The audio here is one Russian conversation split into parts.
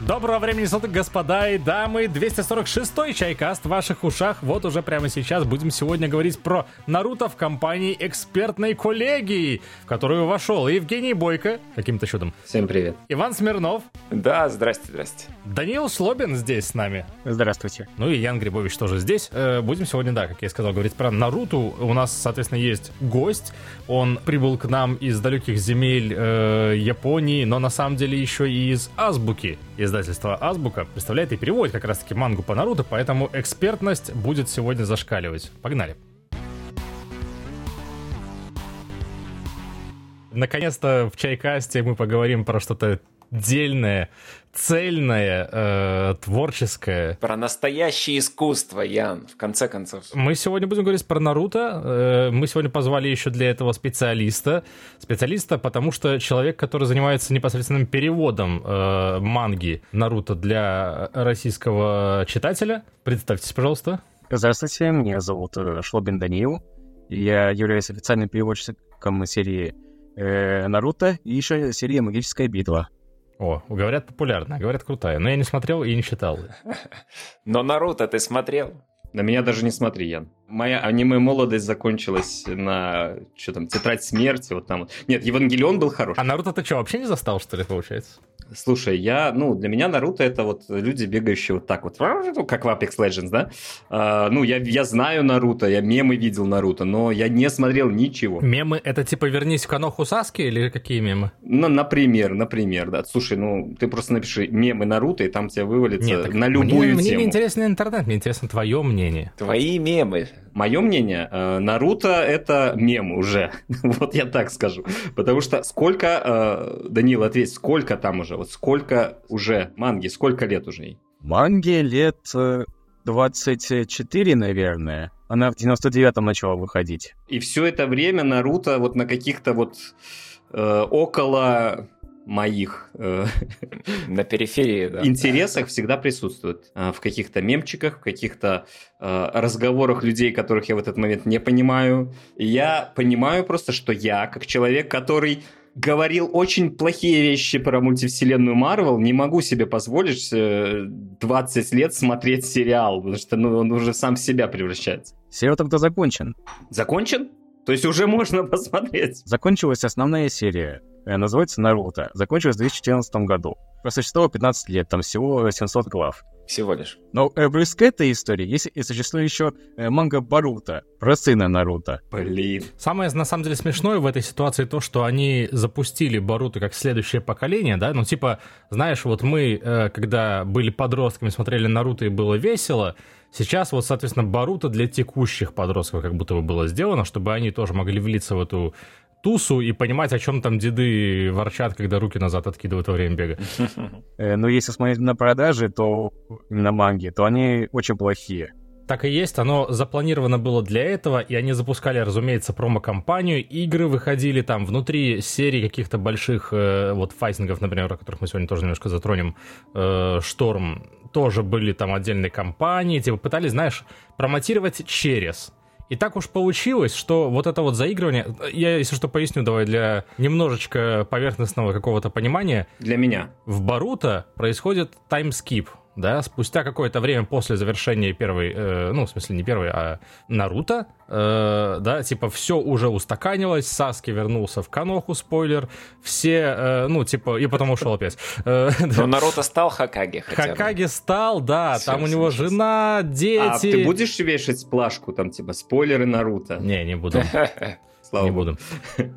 Доброго времени суток, господа и дамы. 246-й чайкаст в ваших ушах. Вот уже прямо сейчас будем сегодня говорить про Наруто в компании экспертной коллегии, в которую вошел Евгений Бойко, каким-то чудом. Всем привет. Иван Смирнов. Да, здрасте, здрасте. Даниил Шлобин здесь с нами. Здравствуйте. Ну и Ян Грибович тоже здесь. Э, будем сегодня, да, как я сказал, говорить про Наруто. У нас, соответственно, есть гость. Он прибыл к нам из далеких земель э, Японии, но на самом деле еще и из Азбуки издательство Азбука представляет и переводит как раз-таки мангу по Наруто, поэтому экспертность будет сегодня зашкаливать. Погнали. Наконец-то в Чайкасте мы поговорим про что-то дельное, цельное, э, творческое. Про настоящее искусство, Ян, в конце концов. Мы сегодня будем говорить про Наруто. Э, мы сегодня позвали еще для этого специалиста. Специалиста, потому что человек, который занимается непосредственным переводом э, манги Наруто для российского читателя. Представьтесь, пожалуйста. Здравствуйте, меня зовут э, Шлобин Даниил. Я являюсь официальным переводчиком серии э, Наруто и еще серии «Магическая битва». О, говорят популярная, говорят крутая, но я не смотрел и не читал. Но Наруто ты смотрел? На меня даже не смотри, Ян. Моя аниме-молодость закончилась на, что там, Тетрадь смерти, вот там. Нет, Евангелион был хорош. А Наруто ты что, вообще не застал, что ли, получается? Слушай, я, ну, для меня Наруто это вот люди, бегающие вот так вот, как в Apex Legends, да? А, ну, я, я знаю Наруто, я мемы видел Наруто, но я не смотрел ничего. Мемы это типа «Вернись в Каноху Саски» или какие мемы? Ну, например, например, да. Слушай, ну, ты просто напиши мемы Наруто, и там тебе вывалится Нет, на любую мне, тему. Мне не интересен интернет, мне интересно твое мнение. Твои мемы. Мое мнение, э, Наруто это мем уже. вот я так скажу. Потому что сколько, э, Данил, ответь, сколько там уже? Вот сколько уже манги, сколько лет уже ей? Манге лет э, 24, наверное. Она в 99-м начала выходить. И все это время Наруто вот на каких-то вот э, около моих э, На периферии, да. интересах всегда присутствует. Э, В каких-то мемчиках, в каких-то э, разговорах людей, которых я в этот момент не понимаю. И я понимаю просто, что я, как человек, который говорил очень плохие вещи про мультивселенную Марвел, не могу себе позволить э, 20 лет смотреть сериал, потому что ну, он уже сам в себя превращается. Сериал тогда закончен. Закончен? То есть уже можно посмотреть. Закончилась основная серия. э, Называется «Наруто». Закончилась в 2014 году. Просуществовало 15 лет, там всего 700 глав. Всего лишь. Но э, близ к этой истории есть и существует еще э, манга Баруто про сына Наруто. Блин. Самое, на самом деле, смешное в этой ситуации то, что они запустили Боруто как следующее поколение, да, ну, типа, знаешь, вот мы, э, когда были подростками, смотрели Наруто и было весело, сейчас вот, соответственно, Боруто для текущих подростков как будто бы было сделано, чтобы они тоже могли влиться в эту тусу и понимать, о чем там деды ворчат, когда руки назад откидывают во время бега. Э, Но если смотреть на продажи, то на манги, то они очень плохие. Так и есть, оно запланировано было для этого, и они запускали, разумеется, промо-компанию, игры выходили там внутри серии каких-то больших э, вот файтингов, например, о которых мы сегодня тоже немножко затронем, э, Шторм, тоже были там отдельные компании, типа пытались, знаешь, промотировать через. И так уж получилось, что вот это вот заигрывание, я, если что, поясню, давай, для немножечко поверхностного какого-то понимания, Для меня. в Баруто происходит таймскип, да, спустя какое-то время после завершения первой, э, ну, в смысле, не первой, а Наруто, э, да, типа, все уже устаканилось, Саски вернулся в Каноху, спойлер, все, э, ну, типа, и потом ушел опять. Э, Но Наруто стал Хакаги хотя бы. Хакаги стал, да, там у него жена, дети. А ты будешь вешать плашку, там, типа, спойлеры Наруто? Не, не буду. Слава не буду.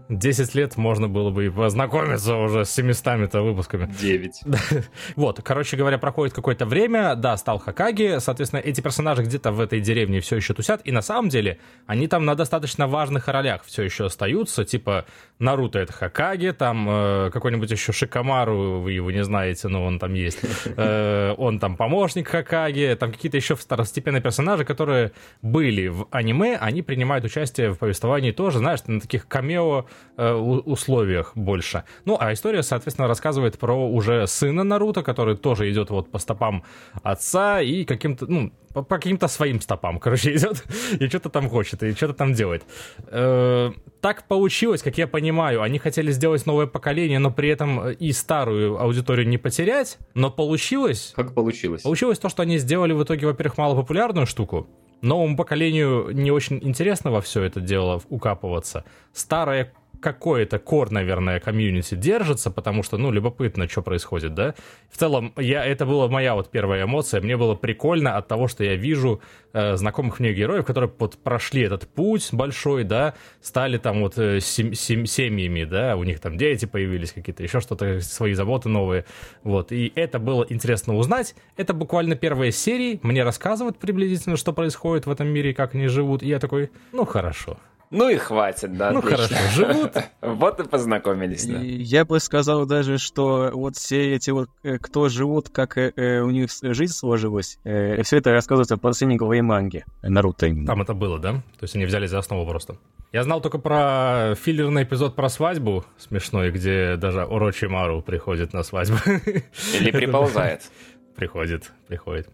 10 лет можно было бы и познакомиться уже с 700-то выпусками. Девять. Вот, короче говоря, проходит какое-то время, да, стал Хакаги, соответственно, эти персонажи где-то в этой деревне все еще тусят, и на самом деле они там на достаточно важных ролях все еще остаются, типа Наруто это Хакаги, там э, какой-нибудь еще Шикамару, вы его не знаете, но он там есть, Э, он там помощник Хакаги, там какие-то еще второстепенные персонажи, которые были в аниме, они принимают участие в повествовании тоже, знаешь, на таких камео э, условиях больше. Ну, а история, соответственно, рассказывает про уже сына Наруто, который тоже идет вот по стопам отца и каким-то, ну, по, по каким-то своим стопам, короче, идет и что-то там хочет, и что-то там делает. Э, так получилось, как я понимаю, они хотели сделать новое поколение, но при этом и старую аудиторию не потерять, но получилось Как получилось? Получилось то, что они сделали в итоге, во-первых, малопопулярную штуку. Новому поколению не очень интересно во все это дело укапываться. Старое какое-то кор, наверное, комьюнити держится, потому что, ну, любопытно, что происходит, да. В целом, я, это была моя вот первая эмоция. Мне было прикольно от того, что я вижу э, знакомых мне героев, которые вот прошли этот путь большой, да, стали там вот э, сем- сем- семьями, да, у них там дети появились какие-то, еще что-то, свои заботы новые, вот. И это было интересно узнать. Это буквально первая серия. Мне рассказывают приблизительно, что происходит в этом мире как они живут. И я такой, ну, хорошо. Ну и хватит, да. Ну, отлично. хорошо, живут. Вот и познакомились, да. Я бы сказал даже, что вот все эти вот, э, кто живут, как э, э, у них жизнь сложилась, все это рассказывается в последней главе манги. Наруто. Там это было, да? То есть они взяли за основу просто. Я знал только про филлерный эпизод про свадьбу смешной, где даже Орочимару приходит на свадьбу. Или приползает. Приходит, приходит.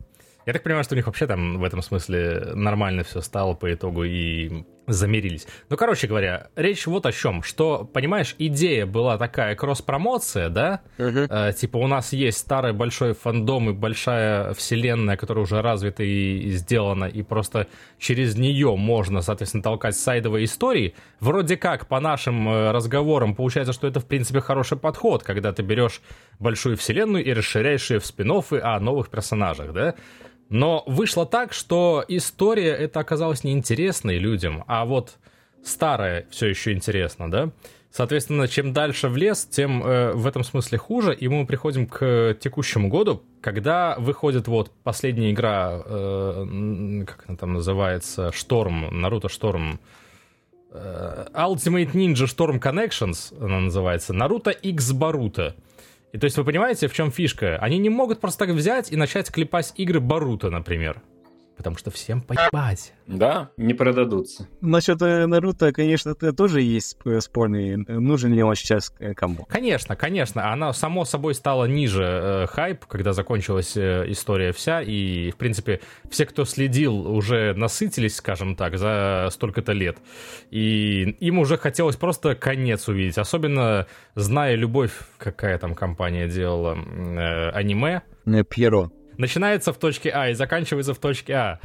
Я так понимаю, что у них вообще там в этом смысле нормально все стало по итогу и замирились. Ну, короче говоря, речь вот о чем, что, понимаешь, идея была такая кросс-промоция, да? Э, типа у нас есть старый большой фандом и большая вселенная, которая уже развита и, и сделана, и просто через нее можно, соответственно, толкать сайдовые истории. Вроде как, по нашим э, разговорам, получается, что это, в принципе, хороший подход, когда ты берешь большую вселенную и расширяешь ее в спин о новых персонажах, да? Но вышло так, что история это оказалась неинтересной людям, а вот старая все еще интересно, да? Соответственно, чем дальше в лес, тем э, в этом смысле хуже. И мы приходим к текущему году, когда выходит вот последняя игра, э, как она там называется, Шторм, Наруто Шторм. э, Ultimate Ninja Storm Connections, она называется, Наруто X Баруто. И то есть вы понимаете, в чем фишка? Они не могут просто так взять и начать клепать игры Баруто, например. Потому что всем поебать. Да, Не продадутся. Насчет э, Наруто, конечно, тоже есть сп- спорный. Нужен ли он сейчас э, кому? Конечно, конечно, она само собой стала ниже э, хайп, когда закончилась э, история вся, и, в принципе, все, кто следил, уже насытились, скажем так, за столько-то лет, и им уже хотелось просто конец увидеть, особенно зная любовь, какая там компания делала э, аниме, Пьеро. Начинается в точке А и заканчивается в точке А.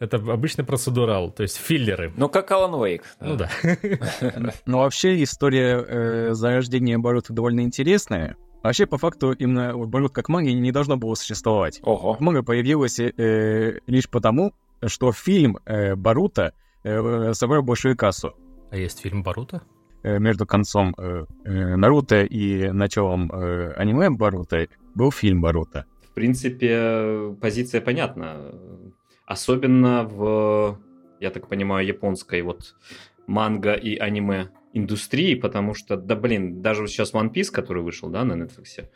Это обычный процедурал, то есть филлеры. ну как Алан Уэйк. Ну да. Ну, вообще, история э, зарождения Баруто довольно интересная. Вообще, по факту, именно Барут как магия не должно было существовать. Ого. Мага появилась э, лишь потому, что фильм э, Баруто э, собрал большую кассу. А есть фильм Баруто? Э, между концом э, э, Наруто и началом э, аниме Баруто был фильм Баруто. В принципе, позиция понятна. Особенно в, я так понимаю, японской вот манго и аниме индустрии, потому что, да блин, даже вот сейчас One Piece, который вышел, да, на Netflix,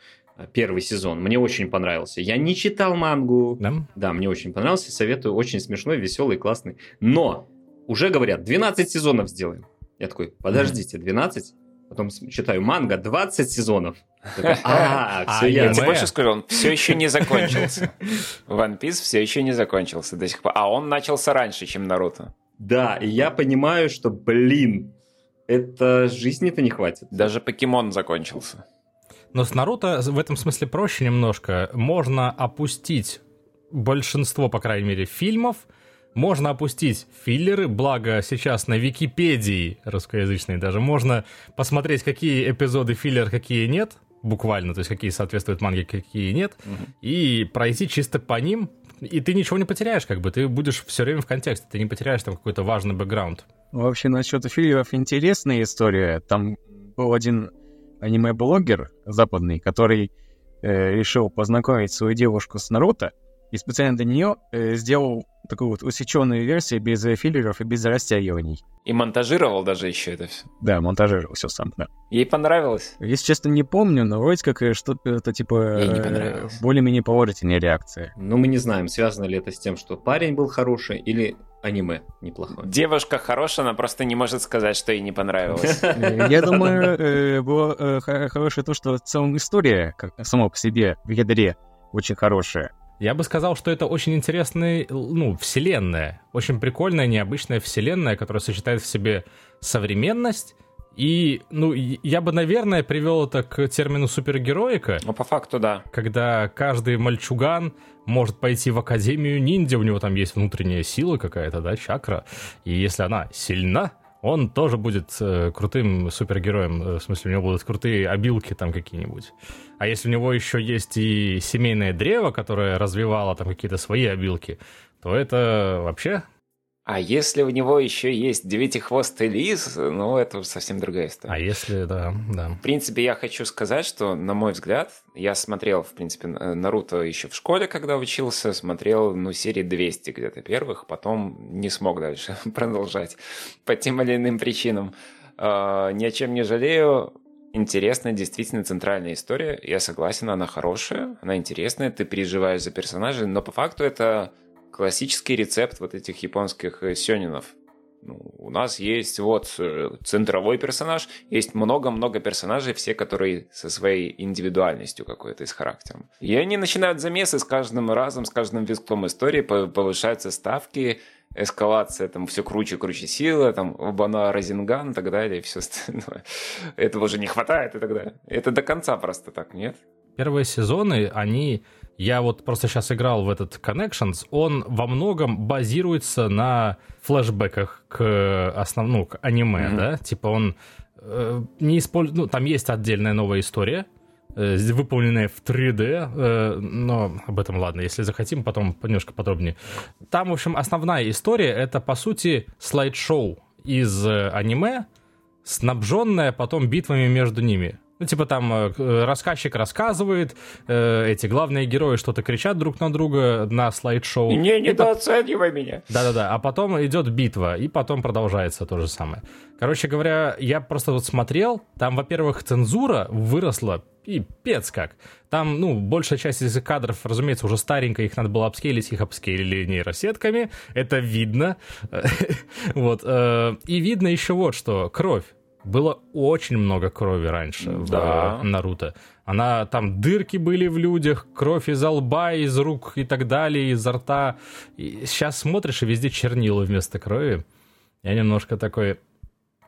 первый сезон, мне очень понравился. Я не читал мангу, Да? да, мне очень понравился, советую, очень смешной, веселый, классный. Но уже говорят, 12 сезонов сделаем. Я такой, подождите, 12? Потом читаю манга, 20 сезонов. А, А все Я аниме? тебе больше скажу, он все еще не закончился. One Piece все еще не закончился до сих пор. А он начался раньше, чем Наруто. Да, и я понимаю, что, блин, это жизни-то не хватит. Даже Покемон закончился. Но с Наруто в этом смысле проще немножко. Можно опустить большинство, по крайней мере, фильмов, можно опустить филлеры, благо сейчас на Википедии русскоязычной даже можно посмотреть, какие эпизоды филлер, какие нет, буквально, то есть какие соответствуют манге, какие нет, и пройти чисто по ним, и ты ничего не потеряешь, как бы, ты будешь все время в контексте, ты не потеряешь там какой-то важный бэкграунд. Вообще, насчет филлеров интересная история. Там был один аниме-блогер западный, который э, решил познакомить свою девушку с Наруто, и специально для нее э, сделал такую вот усеченную версию без э, филлеров и без растягиваний. И монтажировал даже еще это все. Да, монтажировал все сам, да. Ей понравилось? Если честно, не помню, но вроде как э, что-то типа э, более-менее положительная реакция. Ну, мы не знаем, связано ли это с тем, что парень был хороший, или аниме неплохое. Девушка хорошая, она просто не может сказать, что ей не понравилось. Я думаю, было хорошее то, что в целом история как сама по себе в ядре очень хорошая. Я бы сказал, что это очень интересная, ну, вселенная. Очень прикольная, необычная вселенная, которая сочетает в себе современность. И, ну, я бы, наверное, привел это к термину супергероика, Ну, по факту, да. когда каждый мальчуган может пойти в Академию ниндзя, у него там есть внутренняя сила какая-то, да, чакра. И если она сильна, он тоже будет э, крутым супергероем. Э, В смысле, у него будут крутые обилки там какие-нибудь. А если у него еще есть и семейное древо, которое развивало там какие-то свои обилки, то это вообще... А если у него еще есть девятихвостый лис, ну, это совсем другая история. А если, да, да. В принципе, я хочу сказать, что, на мой взгляд, я смотрел, в принципе, Наруто еще в школе, когда учился, смотрел, ну, серии 200 где-то первых, потом не смог дальше продолжать по тем или иным причинам. А, Ни о чем не жалею. Интересная, действительно центральная история. Я согласен, она хорошая, она интересная, ты переживаешь за персонажей, но по факту это классический рецепт вот этих японских э, сёнинов. Ну, у нас есть вот э, центровой персонаж, есть много-много персонажей, все, которые со своей индивидуальностью какой-то и с характером. И они начинают замесы с каждым разом, с каждым витком истории, по- повышаются ставки, эскалация, там все круче, круче сила, там Обана Розинган и так далее, и все остальное. Этого же не хватает и так далее. Это до конца просто так, нет? Первые сезоны, они... Я вот просто сейчас играл в этот Connections, он во многом базируется на флешбеках к основному, к аниме, Мгм. да? Типа он э, не использует... Ну, там есть отдельная новая история, э, выполненная в 3D, э, но об этом, ладно, если захотим, потом немножко подробнее. Там, в общем, основная история — это, по сути, слайд-шоу из э, аниме, снабженная потом битвами между ними. Ну, типа там э, рассказчик рассказывает, э, эти главные герои что-то кричат друг на друга на слайд-шоу. Не И по- недооценивай меня. да-да-да, а потом идет битва, и потом продолжается то же самое. Короче говоря, я просто вот смотрел, там, во-первых, цензура выросла пипец как. Там, ну, большая часть из кадров, разумеется, уже старенькая, их надо было апскейлить, их апскейлили нейросетками, это видно. Вот. э, И видно еще вот что, кровь. Было очень много крови раньше Да. в Наруто. Она там дырки были в людях, кровь из лба, из рук и так далее, изо рта. И сейчас смотришь, и везде чернила вместо крови. Я немножко такой...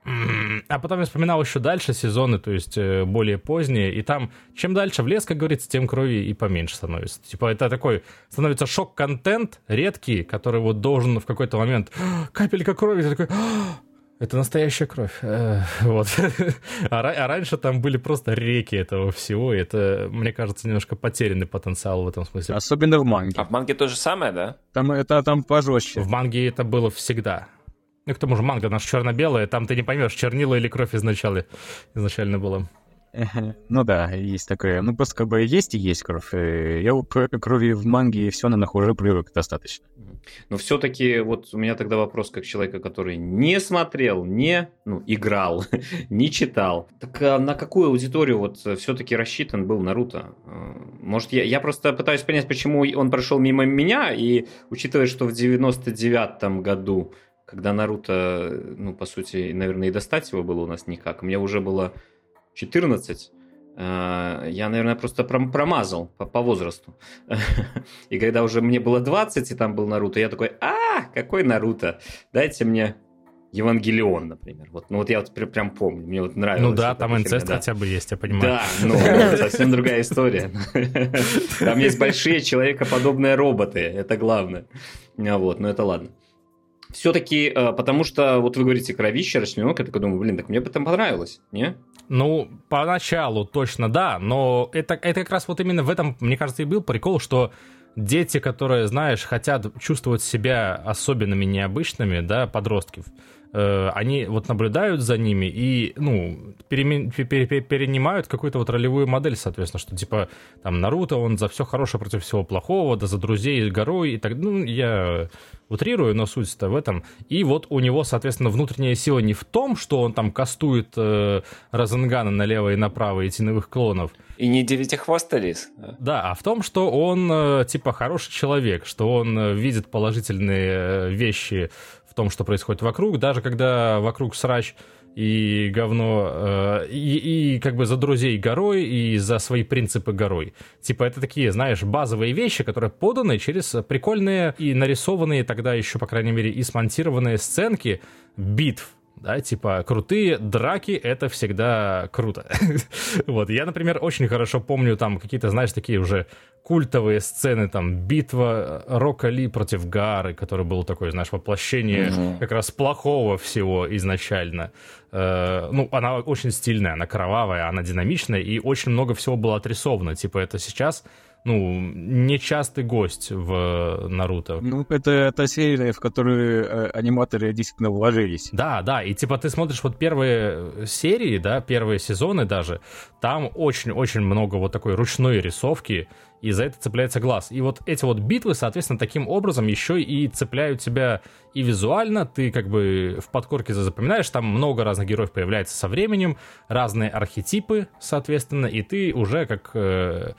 «М-м». А потом я вспоминал еще дальше сезоны, то есть э, более поздние, и там чем дальше в лес, как говорится, тем крови и поменьше становится. Типа это такой становится шок-контент редкий, который вот должен в какой-то момент «А, капелька крови, ты такой «А, это настоящая кровь. Э, Вот. А, а раньше там были просто реки этого всего, и это, мне кажется, немножко потерянный потенциал в этом смысле. Особенно в манге. А в манге то же самое, да? Там это там пожестче. В манге это было всегда. Ну, к тому же манга наша черно-белая, там ты не поймешь, чернила или кровь изначально, изначально была. Ага. Ну да, есть такое. Ну просто как бы есть и есть кровь. Э, Я к крови в манге и все на уже привык достаточно. Но все-таки вот у меня тогда вопрос как человека, который не смотрел, не ну, играл, не читал. Так а на какую аудиторию вот все-таки рассчитан был Наруто? Э, Может, я, я просто пытаюсь понять, почему он прошел мимо меня, и учитывая, что в 99-м году, когда Наруто, ну, по сути, наверное, и достать его было у нас никак, мне уже было 14, э, я, наверное, просто пром- промазал по, по возрасту. И когда уже мне было 20, и там был Наруто, я такой, а, какой Наруто? Дайте мне Евангелион, например. Вот, ну вот я вот пр- прям помню, мне вот нравилось. Ну да, там инцест да. хотя бы есть, я понимаю. Да, ну, совсем другая история. Там есть большие человекоподобные роботы, это главное. А Вот, но это ладно. Все-таки, потому что, вот вы говорите, кровище, расчлененок, я такой думаю, блин, так мне бы там понравилось, не? Ну, поначалу точно да, но это, это как раз вот именно в этом, мне кажется, и был прикол, что дети, которые, знаешь, хотят чувствовать себя особенными, необычными, да, подростки, они вот наблюдают за ними и, ну, перемен, перенимают какую-то вот ролевую модель, соответственно, что типа там Наруто, он за все хорошее против всего плохого, да за друзей горой и так, ну, я утрирую, но суть-то в этом. И вот у него, соответственно, внутренняя сила не в том, что он там кастует э, Розенгана налево и направо и теневых клонов. И не девятихвостый лис. Да, а в том, что он, э, типа, хороший человек, что он э, видит положительные э, вещи в том, что происходит вокруг, даже когда вокруг срач и говно, э, и, и как бы за друзей горой, и за свои принципы горой. Типа это такие, знаешь, базовые вещи, которые поданы через прикольные и нарисованные тогда еще, по крайней мере, и смонтированные сценки битв да, типа крутые драки — это всегда круто. вот, я, например, очень хорошо помню там какие-то, знаешь, такие уже культовые сцены, там, битва Рока Ли против Гары, который был такой, знаешь, воплощение mm-hmm. как раз плохого всего изначально. Э, ну, она очень стильная, она кровавая, она динамичная, и очень много всего было отрисовано. Типа это сейчас ну, нечастый гость в Наруто. Ну, это та серия, в которую э, аниматоры действительно вложились. Да, да, и типа ты смотришь вот первые серии, да, первые сезоны даже, там очень-очень много вот такой ручной рисовки, и за это цепляется глаз. И вот эти вот битвы, соответственно, таким образом еще и цепляют тебя и визуально, ты как бы в подкорке запоминаешь, там много разных героев появляется со временем, разные архетипы, соответственно, и ты уже как э, Э,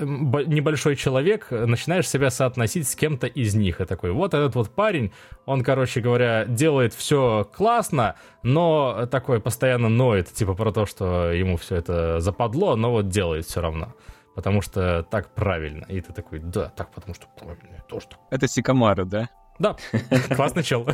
небольшой человек, начинаешь себя соотносить с кем-то из них. И такой, вот этот вот парень, он, короче говоря, делает все классно, но такой постоянно ноет, типа про то, что ему все это западло, но вот делает все равно. Потому что так правильно. И ты такой, да, так потому что правильно. То, что... Это Сикамару, да? Да, классный чел.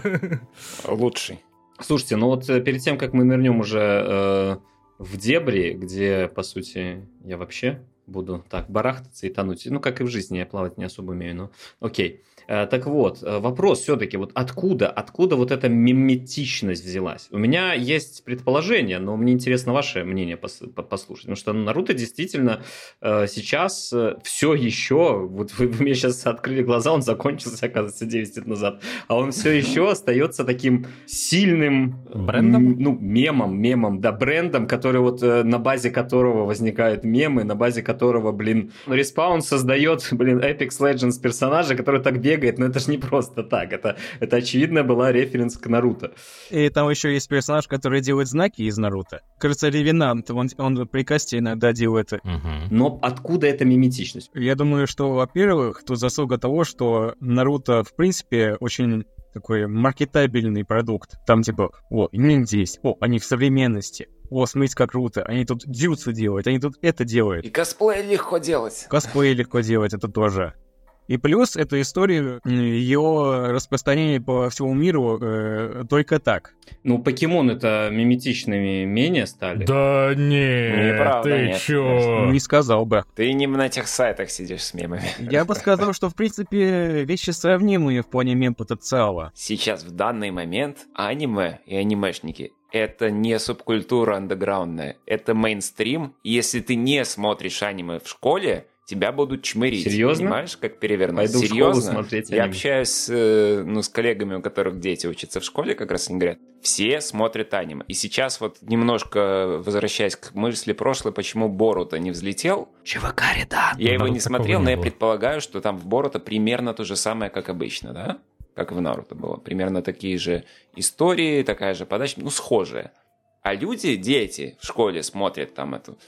Лучший. Слушайте, ну вот э, перед тем, как мы нырнем уже э, в дебри, где, по сути, я вообще буду так барахтаться и тонуть. Ну, как и в жизни, я плавать не особо умею, но окей. Э, так вот, э, вопрос все-таки, вот откуда, откуда вот эта миметичность взялась? У меня есть предположение, но мне интересно ваше мнение послушать, потому что Наруто действительно э, сейчас все еще, вот вы, вы мне сейчас открыли глаза, он закончился, оказывается, 9 лет назад, а он все еще остается таким сильным... Брендом? Ну, мемом, мемом, да, брендом, который вот на базе которого возникают мемы, на базе которого, блин, Респаун создает, блин, Apex Legends персонажа, который так бегает бегает, но это же не просто так. Это, это очевидно была референс к Наруто. И там еще есть персонаж, который делает знаки из Наруто. Кажется, Ревенант, он, он при касте иногда делает это. Угу. Но откуда эта миметичность? Я думаю, что, во-первых, тут заслуга того, что Наруто, в принципе, очень такой маркетабельный продукт. Там типа, о, они здесь, о, они в современности, о, смотрите, как круто, они тут дьюцы делают, они тут это делают. И косплей легко делать. Косплей легко делать, это тоже. И плюс эту историю, ее распространение по всему миру э, только так. Ну, покемон это миметичными менее стали. Да не, Неправда, ты нет, чё? Конечно. Не сказал бы. Ты не на тех сайтах сидишь с мемами. Я бы сказал, что в принципе вещи сравнимые в плане мем-потенциала. Сейчас в данный момент аниме и анимешники это не субкультура андеграундная, это мейнстрим. Если ты не смотришь аниме в школе, тебя будут чмырить. Серьезно? Понимаешь, как перевернуть? Пойду Серьезно? в школу смотреть Я общаюсь с, э, ну, с коллегами, у которых дети учатся в школе, как раз они говорят, все смотрят аниме. И сейчас вот немножко возвращаясь к мысли прошлой, почему Боруто не взлетел. ЧВК Редан. Я его не смотрел, но я предполагаю, что там в Боруто примерно то же самое, как обычно, да? Как в Наруто было. Примерно такие же истории, такая же подача, ну, схожая. А люди, дети в школе смотрят там эту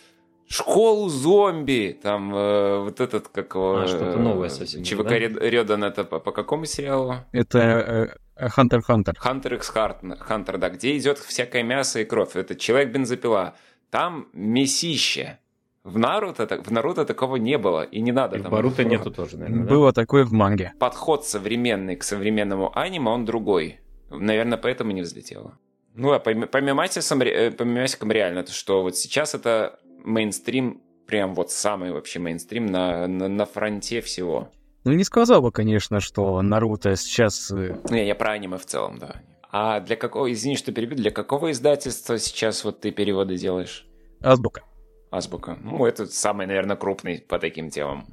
школу зомби, там э, вот этот, как его... А, что-то новое совсем. ЧВК да? Редан, это по, по какому сериалу? Это Хантер Хантер. Хантер X Хантер, да, где идет всякое мясо и кровь. Это Человек-бензопила. Там месище. В Наруто, в Наруто такого не было, и не надо. И там, в Наруто нету тоже, наверное, Было да? такое в манге. Подход современный к современному аниме, он другой. Наверное, поэтому не взлетело. Ну, а по, по мемасикам, э, по мемасикам реально, то что вот сейчас это мейнстрим, прям вот самый вообще мейнстрим на, на, на фронте всего. Ну, не сказал бы, конечно, что Наруто сейчас... Э, не, я про аниме в целом, да. А для какого, извини, что перебью, для какого издательства сейчас вот ты переводы делаешь? Азбука. Азбука. Ну, это самый, наверное, крупный по таким темам.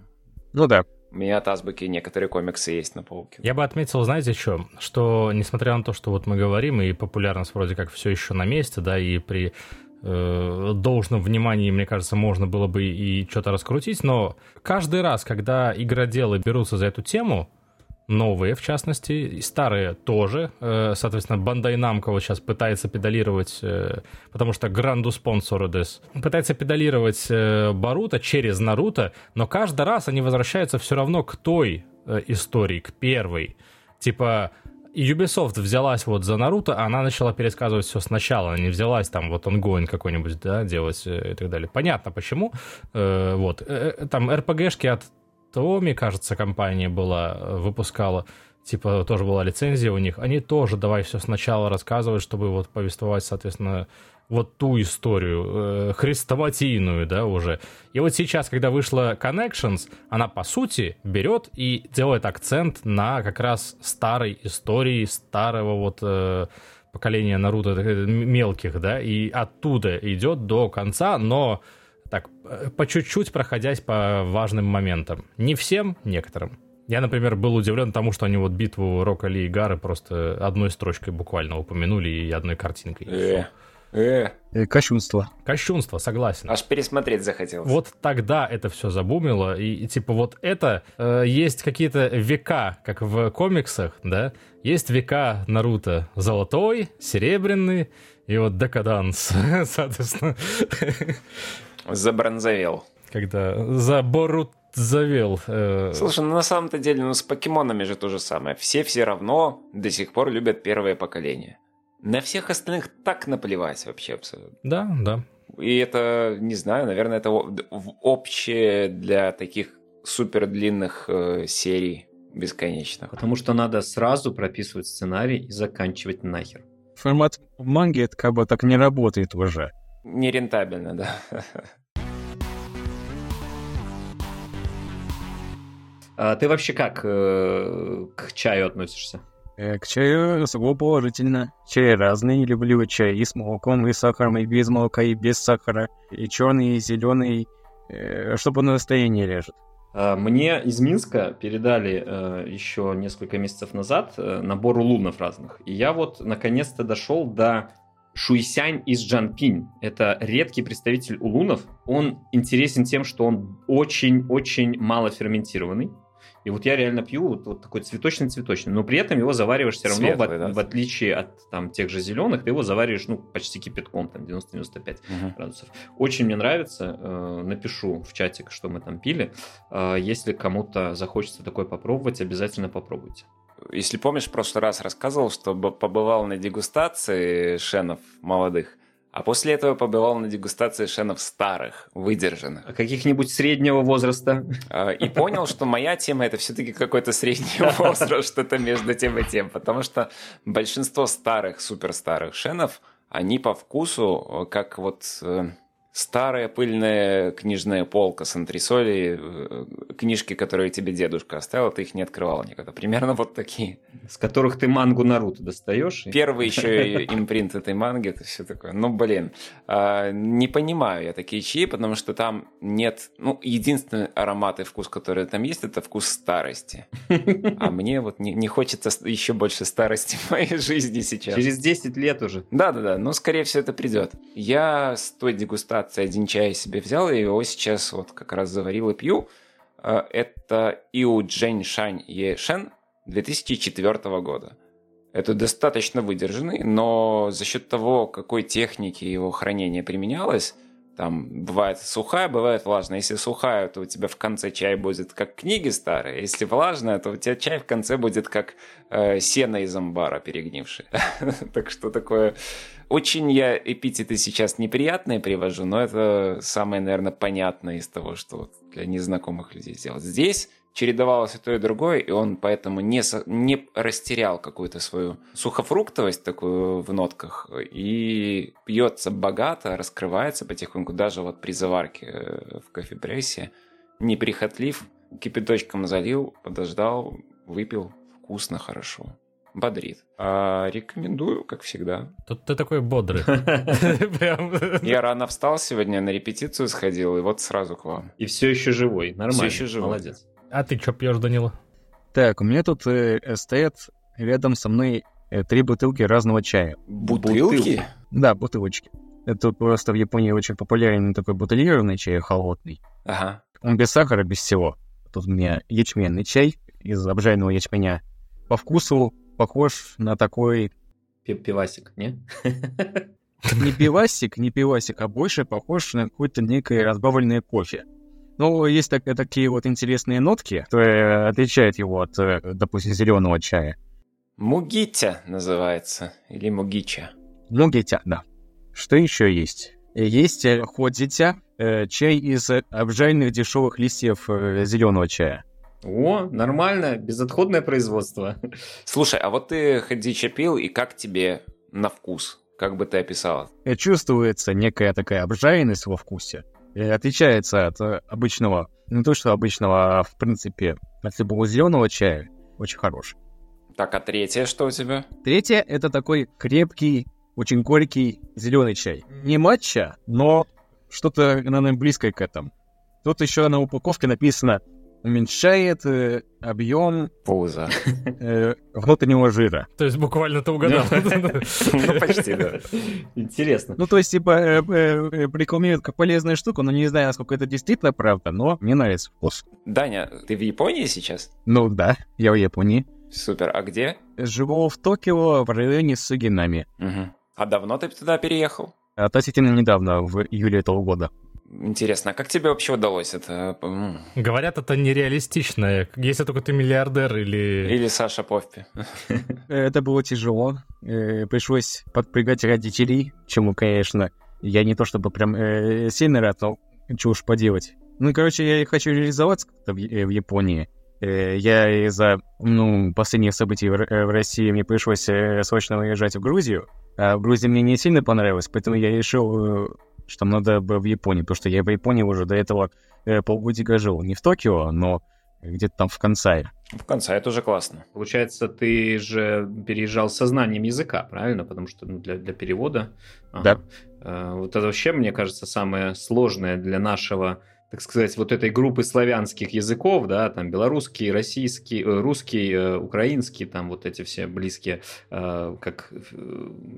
Ну да. У меня от азбуки некоторые комиксы есть на полке. Я бы отметил, знаете, что, что несмотря на то, что вот мы говорим, и популярность вроде как все еще на месте, да, и при э, должном внимании, мне кажется, можно было бы и что-то раскрутить, но каждый раз, когда игроделы берутся за эту тему, новые, в частности, и старые тоже. Э, соответственно, Bandai Namco вот сейчас пытается педалировать, э, потому что гранду спонсору Дес, пытается педалировать Баруто через Наруто, но каждый раз они возвращаются все равно к той истории, к первой. Типа, Ubisoft взялась вот за Наруто, она начала пересказывать все сначала, она не взялась там вот онгоин какой-нибудь, да, делать и так далее. Понятно, почему. вот. там РПГшки от Томи, кажется, компания была, э, выпускала, типа, тоже была лицензия у них, они тоже давай все сначала рассказывать, чтобы вот повествовать, соответственно, вот ту историю, э, хрестоматийную, да, уже. И вот сейчас, когда вышла Connections, она, по сути, берет и делает акцент на как раз старой истории, старого вот э, поколения Наруто, э, мелких, да, и оттуда идет до конца, но так, э, по чуть-чуть проходясь по важным моментам. Не всем, некоторым. Я, например, был удивлен тому, что они вот битву Рока Ли и Гары просто одной строчкой буквально упомянули и одной картинкой. Э, э. э. Кощунство. Кощунство, согласен. Аж пересмотреть захотелось. Вот тогда это все забумило, и, и типа вот это, э, есть какие-то века, как в комиксах, да, есть века Наруто золотой, серебряный, и вот декаданс, соответственно. Забронзовел. Когда заборут завел. Э... Слушай, ну на самом-то деле, ну с покемонами же то же самое. Все все равно до сих пор любят первое поколение. На всех остальных так наплевать вообще абсолютно. Да, да. И это, не знаю, наверное, это общее для таких супер длинных э, серий бесконечных. Потому что надо сразу прописывать сценарий и заканчивать нахер. Формат манги это как бы так не работает уже. Нерентабельно, да. А ты вообще как э, к чаю относишься? Э, к чаю сугубо положительно. Чай разный, люблю чай и с молоком, и с сахаром, и без молока, и без сахара, и черный, и зеленый, э, чтобы на настроение лежит. А, мне из Минска передали э, еще несколько месяцев назад э, набор улунов разных. И я вот наконец-то дошел до Шуйсянь из Джанпинь. Это редкий представитель улунов. Он интересен тем, что он очень-очень мало ферментированный. И вот я реально пью вот, вот такой цветочный-цветочный, но при этом его завариваешь все равно, Светлый, в, да? в отличие от там тех же зеленых, ты его завариваешь, ну, почти кипятком, там, 90-95 угу. градусов. Очень мне нравится, э, напишу в чатик, что мы там пили. Э, если кому-то захочется такое попробовать, обязательно попробуйте. Если помнишь, в прошлый раз рассказывал, что побывал на дегустации шенов молодых. А после этого побывал на дегустации шенов старых, выдержанных. А каких-нибудь среднего возраста. А, и понял, что моя тема это все-таки какой-то средний возраст, что-то между тем и тем. Потому что большинство старых, супер старых шенов, они по вкусу, как вот э, старая пыльная книжная полка с антресолей, э, книжки, которые тебе дедушка оставил, ты их не открывал никогда. Примерно вот такие. С которых ты мангу Наруто достаешь? Первый еще импринт этой манги, это все такое. Ну, блин, а, не понимаю я такие чаи, потому что там нет... Ну, единственный аромат и вкус, который там есть, это вкус старости. А мне вот не, не хочется еще больше старости в моей жизни сейчас. Через 10 лет уже. Да-да-да, но скорее всего это придет. Я с той дегустацией вкратце один чай себе взял, и его сейчас вот как раз заварил и пью. Э, это Иу Джень Шань Е Шен 2004 года. Это достаточно выдержанный, но за счет того, какой техники его хранения применялось, там бывает сухая, бывает влажная. Если сухая, то у тебя в конце чай будет как книги старые. Если влажная, то у тебя чай в конце будет как э, сено из амбара перегнивший. так что такое очень я эпитеты сейчас неприятные привожу, но это самое, наверное, понятное из того, что для незнакомых людей сделать. Здесь чередовалось и то, и другое, и он поэтому не, не растерял какую-то свою сухофруктовость такую в нотках, и пьется богато, раскрывается потихоньку, даже вот при заварке э, в кофе-прессе, неприхотлив, кипяточком залил, подождал, выпил, вкусно, хорошо бодрит. А рекомендую, как всегда. Тут ты такой бодрый. Я рано встал сегодня, на репетицию сходил, и вот сразу к вам. И все еще живой, нормально. Все еще живой. Молодец. А ты что пьешь, Данила? Так, у меня тут э, стоят рядом со мной э, три бутылки разного чая. Бутылки? Да, бутылочки. Это просто в Японии очень популярный такой бутылированный чай холодный. Ага. Он без сахара, без всего. Тут у меня ячменный чай из обжаренного ячменя. По вкусу похож на такой Пи- Пивасик, не? не пивасик, не пивасик, а больше похож на какое-то некое разбавленное кофе. Ну, есть так, такие вот интересные нотки, которые отличают его от, э, допустим, зеленого чая. Мугитя называется. Или мугича. Мугетя, да. Что еще есть? Есть э, ходзитя, э, чай из обжаренных дешевых листьев зеленого чая. О, нормально, безотходное производство. Слушай, а вот ты ходича пил, и как тебе на вкус? Как бы ты описала? Э, Чувствуется некая такая обжаренность во вкусе. Э, Отличается от э, обычного, не то что обычного, а в принципе, от любого зеленого чая. Очень хороший. Так, а третье что у тебя? Третье — это такой крепкий, очень горький зеленый чай. Не матча, но что-то, наверное, близкое к этому. Тут еще на упаковке написано уменьшает э, объем Пауза. э, внутреннего жира. То есть буквально ты угадал. Ну, почти, да. Интересно. Ну, то есть, типа, э, э, э, рекламируют как полезную штуку, но не знаю, насколько это действительно правда, но мне нравится вкус. Даня, ты в Японии сейчас? Ну да, я в Японии. Супер. А где? Живу в Токио, в районе Сугинами. А давно ты туда переехал? Относительно недавно, в июле этого года. Интересно, а как тебе вообще удалось это? Говорят, это нереалистично. Если только ты миллиардер или... Или Саша Повпи? Это было тяжело. Э, Пришлось подпрягать родителей, чему, конечно, я не то чтобы прям э, сильно рад, но что уж поделать. Ну, короче, я хочу реализоваться в, э, Японии. Э, Я из-за ну, последних событий в, э, России мне пришлось э, срочно уезжать в Грузию. А в Грузии мне не сильно понравилось, поэтому я решил, что надо бы в Японии, потому что я в Японии уже до этого э, полгодика жил. Не в Токио, но где-то там в Кансае. В конце, это уже классно. Получается, ты же переезжал со знанием языка, правильно? Потому что ну, для, для перевода... Да. Э, Вот это вообще, мне кажется, самое сложное для нашего, так сказать, вот этой группы славянских языков, да, там белорусский, российский, э, русский, э, украинский, там вот эти все близкие, э, как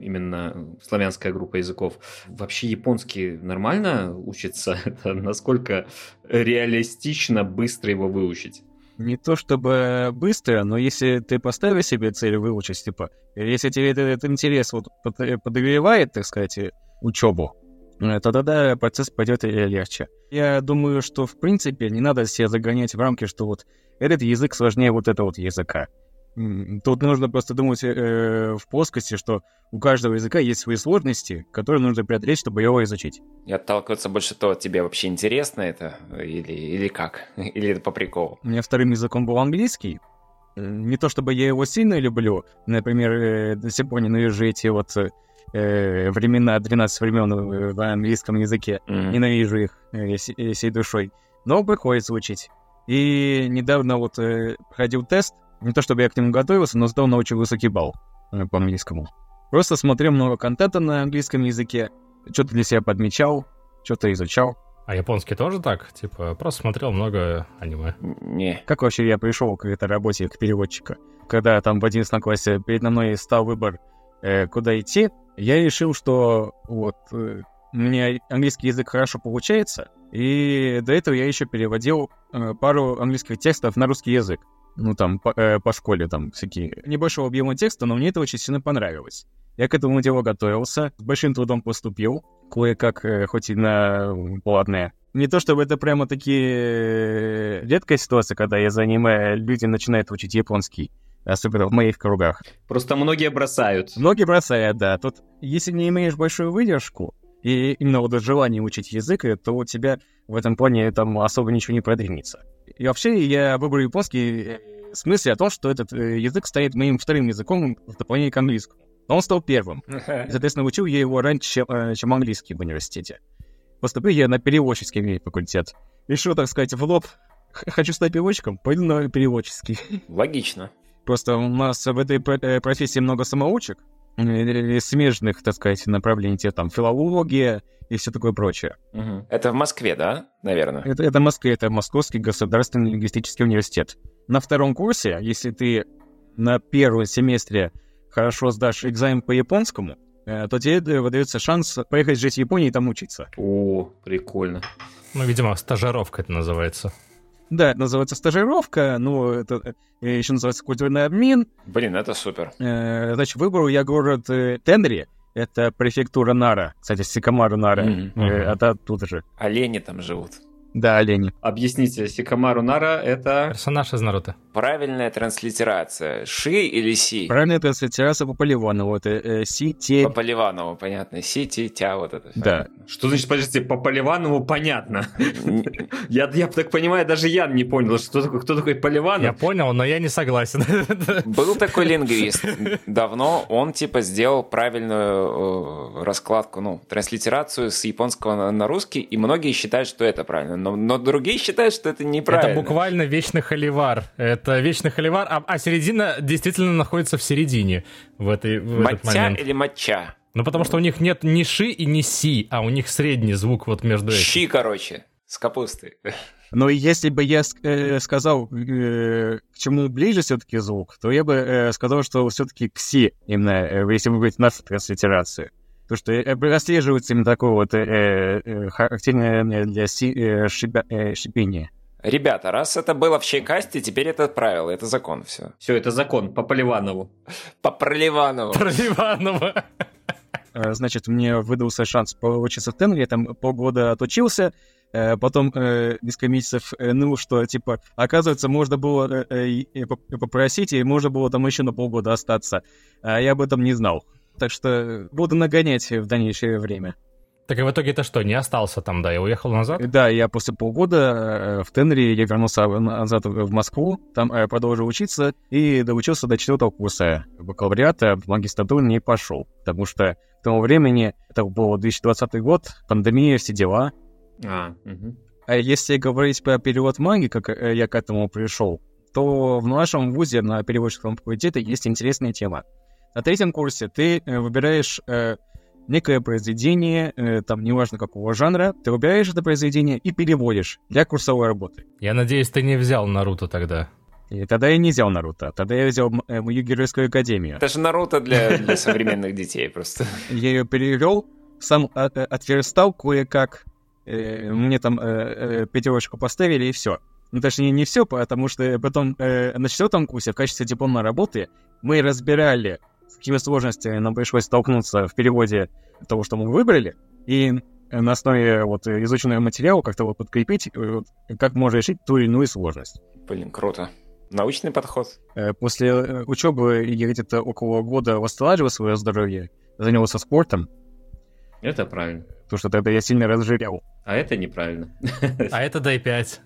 именно славянская группа языков. Вообще японский нормально учится? Это насколько реалистично быстро его выучить? Не то чтобы быстро, но если ты поставишь себе цель выучить, типа, если тебе этот, этот интерес вот под- подогревает, так сказать, учебу, тогда процесс пойдет э, легче. Я думаю, что в принципе не надо себя загонять в рамки, что вот этот язык сложнее вот этого вот языка. Тут нужно просто думать э, в плоскости, что у каждого языка есть свои сложности, которые нужно преодолеть, чтобы его изучить. И отталкиваться больше то, тебе вообще интересно это? Или, или как? Или это по приколу? У меня вторым языком был английский. Э, Не то чтобы я его сильно люблю. Например, э, до сих пор ненавижу эти вот э, времена, 12 времен в английском языке. Мгм. Ненавижу их э, э, всей душой. Но приходится учить. И недавно вот э, проходил тест. Не то чтобы я к нему готовился, но сдал на очень высокий балл э, по английскому. Просто смотрел много контента на английском языке, что-то для себя подмечал, что-то изучал. А японский тоже так? Типа, просто смотрел много аниме. Не. Как вообще я пришел к этой работе, к переводчика? Когда там в 11 классе передо мной стал выбор, э, куда идти, я решил, что вот э, у меня английский язык хорошо получается, и до этого я еще переводил э, пару английских текстов на русский язык. Ну, там, по, э, по школе, там, всякие небольшого объема текста, но мне это очень сильно понравилось. Я к этому делу готовился, с большим трудом поступил, кое-как, э, хоть и на платное. Не то чтобы это прямо такие э, редкая ситуация, когда из аниме люди начинают учить японский, особенно в моих кругах. Просто многие бросают. Многие бросают, да. Тут, если не имеешь большую выдержку и именно вот желание учить язык, э, то у тебя в этом плане там особо ничего не продвинется. И вообще я выбрал японский э, в смысле о том, что этот э, язык станет моим вторым языком в дополнение к английскому. Но он стал первым. И, соответственно, учил я его раньше, чем, чем английский в университете. Поступил я на переводческий факультет. Решил, так сказать, в лоб, «Х- хочу стать переводчиком, пойду на переводческий. Логично. Просто у нас в этой э, профессии много самоучек, э, смежных, так сказать, направлений, те там филология, и все такое прочее. Угу. Это в Москве, да, наверное? Это, это в Москве, это Московский государственный лингвистический университет. На втором курсе, если ты на первом семестре хорошо сдашь экзамен по японскому, э, то тебе выдается шанс поехать жить в Японию и там учиться. О, прикольно. Ну, видимо, стажировка это называется. Да, это называется стажировка, ну, это э, еще называется культурный обмен. Блин, это супер. Э, значит, выбрал я город э, Тенри, это префектура Нара, кстати, Сикамару Нара, э, это оттуда же. Олени там живут. Да, олени. Объясните, Сикамару Нара это... Персонаж из Наруто. Правильная транслитерация. Ши или Си? Правильно это ассоциация по Поливанову, это э, Си, Те, По Поливанову, понятно. Си, Ти, Тя, вот это. Да. Что значит, подождите, по Поливанову понятно. Я, я так понимаю, даже я не понял, что такое, кто такой Я Поливанов. понял, но я не согласен. Был такой лингвист давно, он типа сделал правильную э, раскладку, ну, транслитерацию с японского на, на русский, и многие считают, что это правильно, но, но другие считают, что это неправильно. Это буквально вечный холивар. Это вечный холивар, а, а середина действительно находится в середине в, этой, в этот Матча момент. или матча? Ну, потому что у них нет ни ши и ни си, а у них средний звук вот между этим. Щи, короче, с капустой. Но если бы я э, сказал, э, к чему ближе все-таки звук, то я бы э, сказал, что все-таки к Си, именно если вы говорите нашу транслитерацию. То, что э, прослеживается именно такое вот э, э, характерное для Си э, шипя- э, шипение. Ребята, раз это было в чайкасте, теперь это правило, это закон, все. Все, это закон, по Поливанову. По Проливанову. Про Ливанова. Э, Значит, мне выдался шанс поучиться в Тенгри, я там полгода отучился, э, потом э, несколько месяцев э, ныл, что, типа, оказывается, можно было э, попросить, и можно было там еще на полгода остаться. А я об этом не знал. Так что буду нагонять в дальнейшее время. Так и в итоге ты что, не остался там, да, и уехал назад? Да, я после полгода э, в Тенри, я вернулся назад в Москву, там э, продолжил учиться и доучился до четвертого курса бакалавриата, в магистратуру не пошел, потому что к тому времени, это был 2020 год, пандемия, все дела. А, мгм. А если говорить про перевод манги, как э, я к этому пришел, то в нашем вузе на переводческом факультете есть интересная тема. На третьем курсе ты э, выбираешь э, некое произведение, э, там неважно какого жанра, ты выбираешь это произведение и переводишь для курсовой работы. Я надеюсь, ты не взял Наруто тогда. И тогда я не взял Наруто, тогда я взял э, мою геройскую академию. Это же Наруто для, для современных детей просто. Я ее перевел, сам а- э, отверстал кое-как, э, мне там э, пятерочку поставили и все. Ну, точнее, не все, потому что потом э, на четвертом курсе в качестве дипломной работы мы разбирали, какими сложностями нам пришлось столкнуться в переводе того, что мы выбрали, и на основе вот изученного материала как-то вот подкрепить, э, вот, как можно решить ту или иную сложность. Блин, круто. Научный подход. Э, После э, учебы я где-то около года восстанавливал свое здоровье, занялся спортом, Это правильно. потому что тогда я сильно разжирел. А это неправильно. А это дай 5.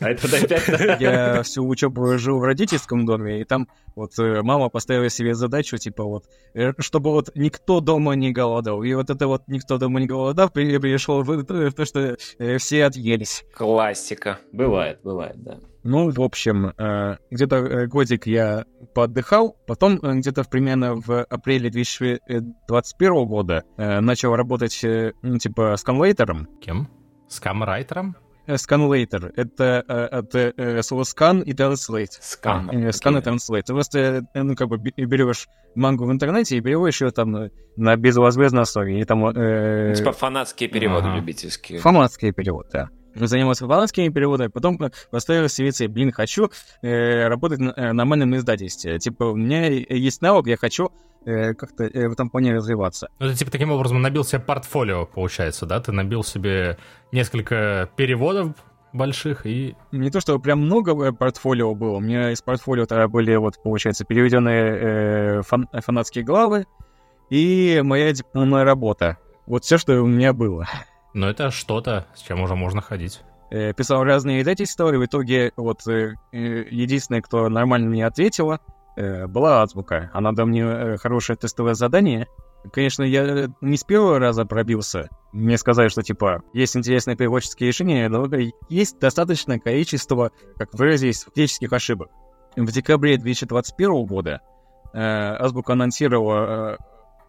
А это опять... Я всю учебу жил в родительском доме, и там вот э, мама поставила себе задачу, типа вот, э, чтобы вот никто дома не голодал. И вот это вот никто дома не голодал, при- пришло в в то, что э, все отъелись. Классика. Бывает, бывает, да. Ну, в общем, э, где-то э, годик я поотдыхал, потом э, где-то в- примерно в апреле 2021 года начал работать, ну, типа, сканлейтером. Кем? Скамрайтером? Сканлейтер — это от слова скан и translate. Скан. Э, Скан и транслейт. Ты просто, ну, как бы бе- берешь мангу в интернете и переводишь ее там на безвозмездной основе. И там э, Типа фанатские переводы Ага. любительские. фанатский перевод, да. Занимался фанатскими переводами, потом поставил себе цель, блин, хочу э, работать на э, нормальном издательстве. Типа, у меня есть навык, я хочу э, как-то э, в этом плане развиваться. Ну, ты типа таким образом набил себе портфолио, получается, да? Ты набил себе несколько переводов больших и... Не то, что прям много э, портфолио было, у меня из портфолио тогда были, вот, получается, переведенные э, фан- фанатские главы и моя дипломная работа. Вот все, что у меня было. Ну, это что-то, с чем уже можно ходить. Э, Писал разные издательства, и в итоге вот э, э, единственное, кто нормально мне ответила, была азбука. Она дала мне хорошее тестовое задание. Конечно, я не с первого раза пробился. Мне сказали, что, типа, есть интересные переводческие решения, но есть достаточное количество, как выразились, фактических ошибок. В декабре 2021 года э, Азбука анонсировала, э,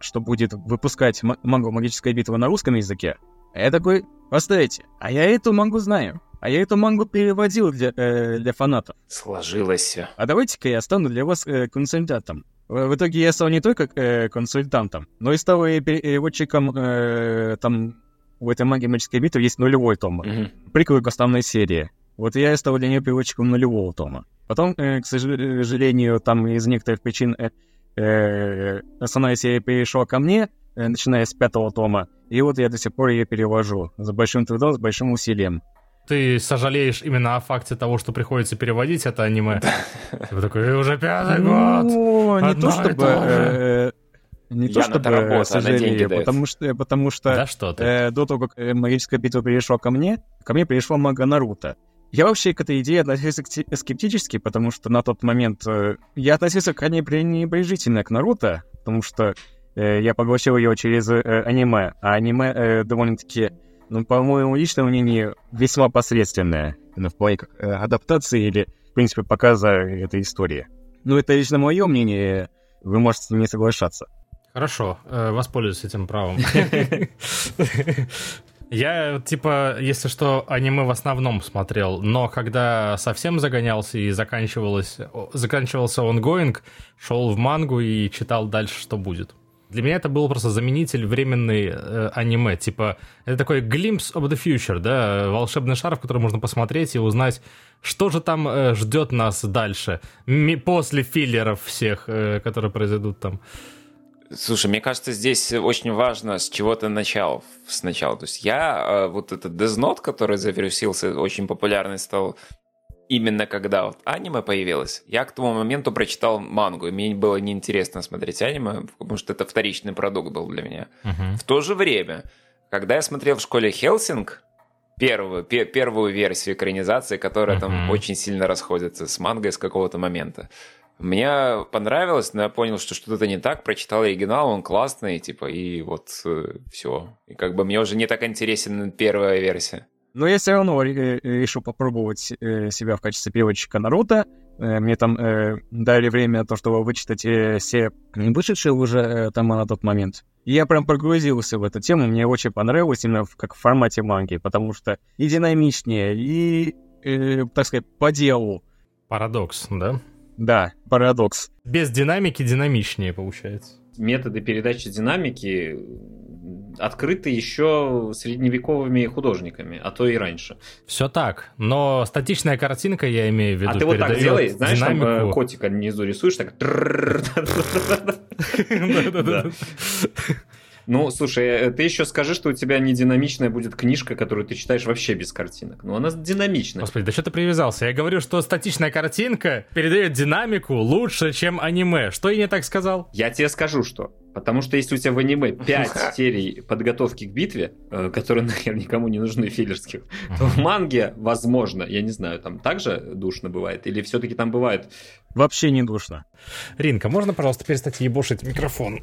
что будет выпускать ма- мангу «Магическая битва» на русском языке. А я такой, постойте, а я эту мангу знаю. А я эту мангу переводил для, э, для фанатов. Сложилось. А давайте-ка я стану для вас э, консультантом. В, в итоге я стал не только э, консультантом, но и стал и переводчиком э, там в этой магии магической битвы есть нулевой том. Мгм. Приквел к основной серии. Вот я стал для нее переводчиком нулевого тома. Потом, э, к сожалению, там из некоторых причин э, э, основная серия перешла ко мне, начиная с пятого тома. И вот я до сих пор ее перевожу. С большим трудом, с большим усилием. Ты сожалеешь именно о факте того, что приходится переводить это аниме? Типа такой, «И уже пятый год! Ну, не Одно то чтобы... э, Не то чтобы она сожалею, потому что, потому что Да что ты? э, до того, как э, магическая битва перешла ко мне, ко мне перешла мага Наруто. Я вообще к этой идее относился скептически, потому что на тот момент э, я относился крайне пренебрежительно к Наруто, потому что э, я поглощал ее через э, аниме, а аниме э, довольно-таки, ну, по моему личному мнению, весьма посредственное ну, в плане э, адаптации или, в принципе, показа этой истории. Ну, это лично мое мнение, вы можете с ним не соглашаться. Хорошо, э, воспользуюсь этим правом. Я, типа, если что, аниме в основном смотрел, но когда совсем загонялся и заканчивалось, заканчивался онгоинг, шел в мангу и читал дальше, что будет. Для меня это был просто заменитель временный э, аниме, типа, это такой glimpse of the future, да, волшебный шар, в который можно посмотреть и узнать, что же там э, ждет нас дальше, после филлеров всех, э, которые произойдут там. Слушай, мне кажется, здесь очень важно с чего ты начал сначала. То есть я, э, вот этот Note, который завирусился, очень популярный стал именно когда вот аниме появилось, я к тому моменту прочитал мангу, и мне было неинтересно смотреть аниме, потому что это вторичный продукт был для меня. Мгм. В то же время, когда я смотрел в школе Хелсинг, первую, пе- первую версию экранизации, которая там Мгм. очень сильно расходится с мангой с какого-то момента, мне понравилось, но я понял, что что-то не так, прочитал оригинал, он классный, типа, и вот все. И как бы мне уже не так интересен первая версия. Но я все равно ре- решил попробовать э, себя в качестве переводчика Наруто. Э, Мне там э, дали время то, чтобы вычитать э, все не вышедшие уже э, тома на тот момент. И я прям погрузился в эту тему, мне очень понравилось именно в- как в формате манги, потому что и динамичнее, и, э, так сказать, по делу. Парадокс, да? Да, парадокс. Без динамики динамичнее получается. Методы передачи динамики открыты еще средневековыми художниками, а то и раньше. Все так, но статичная картинка, я имею в виду, а ты вот так делай, знаешь, там э, котика внизу рисуешь, так... Ну, слушай, э, ты еще скажи, что у тебя не динамичная будет книжка, которую ты читаешь вообще без картинок. Ну, она динамичная. Господи, да что ты привязался? Я говорю, что статичная картинка передает динамику лучше, чем аниме. Что я не так сказал? Я тебе скажу, что. Потому что если у тебя в аниме 5 серий подготовки к битве, э, которые нахер никому не нужны филлерских, то в манге, возможно, я не знаю, там также душно бывает? Или все-таки там бывает Вообще не душно. Ринка, можно, пожалуйста, перестать ебошить микрофон?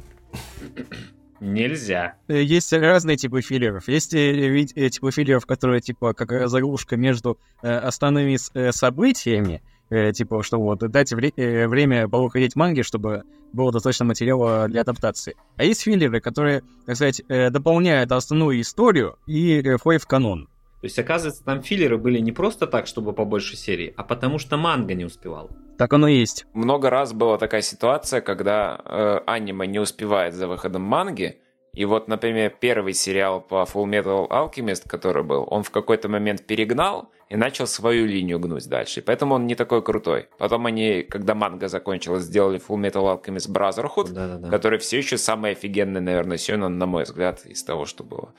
Нельзя? Э, Есть разные типы филлеров. Есть э, э, типы филлеров, которые типа как заглушка между э, основными э, событиями, э, типа, чтобы вот дать вре- время поуходить манге, чтобы было достаточно материала для адаптации. А есть филлеры, которые, так сказать, э, дополняют основную историю и входят в канон. То есть, оказывается, там филлеры были не просто так, чтобы побольше серий, а потому что манга не успевал. Так оно и есть. Много раз была такая ситуация, когда э, аниме не успевает за выходом манги, и вот, например, первый сериал по Full Metal Alchemist, который был, он в какой-то момент перегнал и начал свою линию гнуть дальше. Поэтому он не такой крутой. Потом они, когда манга закончилась, сделали Full Metal Alchemist Brotherhood, Да-да-да. который все еще самый офигенный, наверное, сёнэн, на мой взгляд, из того, что было.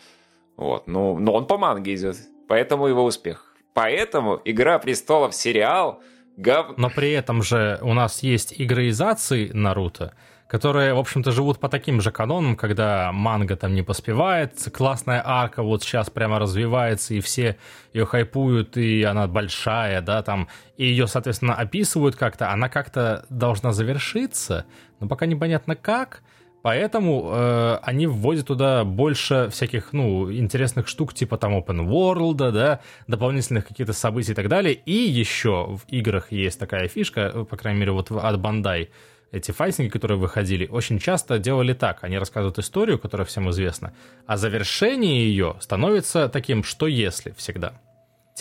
Вот. Ну, но он по манге идет, поэтому его успех. Поэтому «Игра престолов» сериал гов... Но при этом же у нас есть игроизации Наруто, которые, в общем-то, живут по таким же канонам, когда манга там не поспевает, классная арка вот сейчас прямо развивается, и все ее хайпуют, и она большая, да, там, и ее, соответственно, описывают как-то, она как-то должна завершиться, но пока непонятно как, Поэтому э, они вводят туда больше всяких, ну, интересных штук, типа там open world, да, дополнительных каких-то событий и так далее. И еще в играх есть такая фишка, по крайней мере, вот от Bandai, эти файтинги, которые выходили, очень часто делали так. Они рассказывают историю, которая всем известна, а завершение ее становится таким «что если» всегда.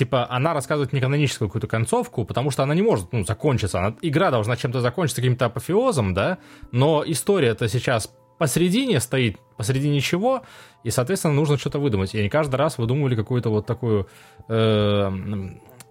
Типа, она рассказывает не каноническую какую-то концовку, потому что она не может, ну, закончиться. Она, игра должна чем-то закончиться, каким-то апофеозом, да, но история-то сейчас посередине стоит, посреди ничего, и, соответственно, нужно что-то выдумать. И они каждый раз выдумывали какую-то вот такую э,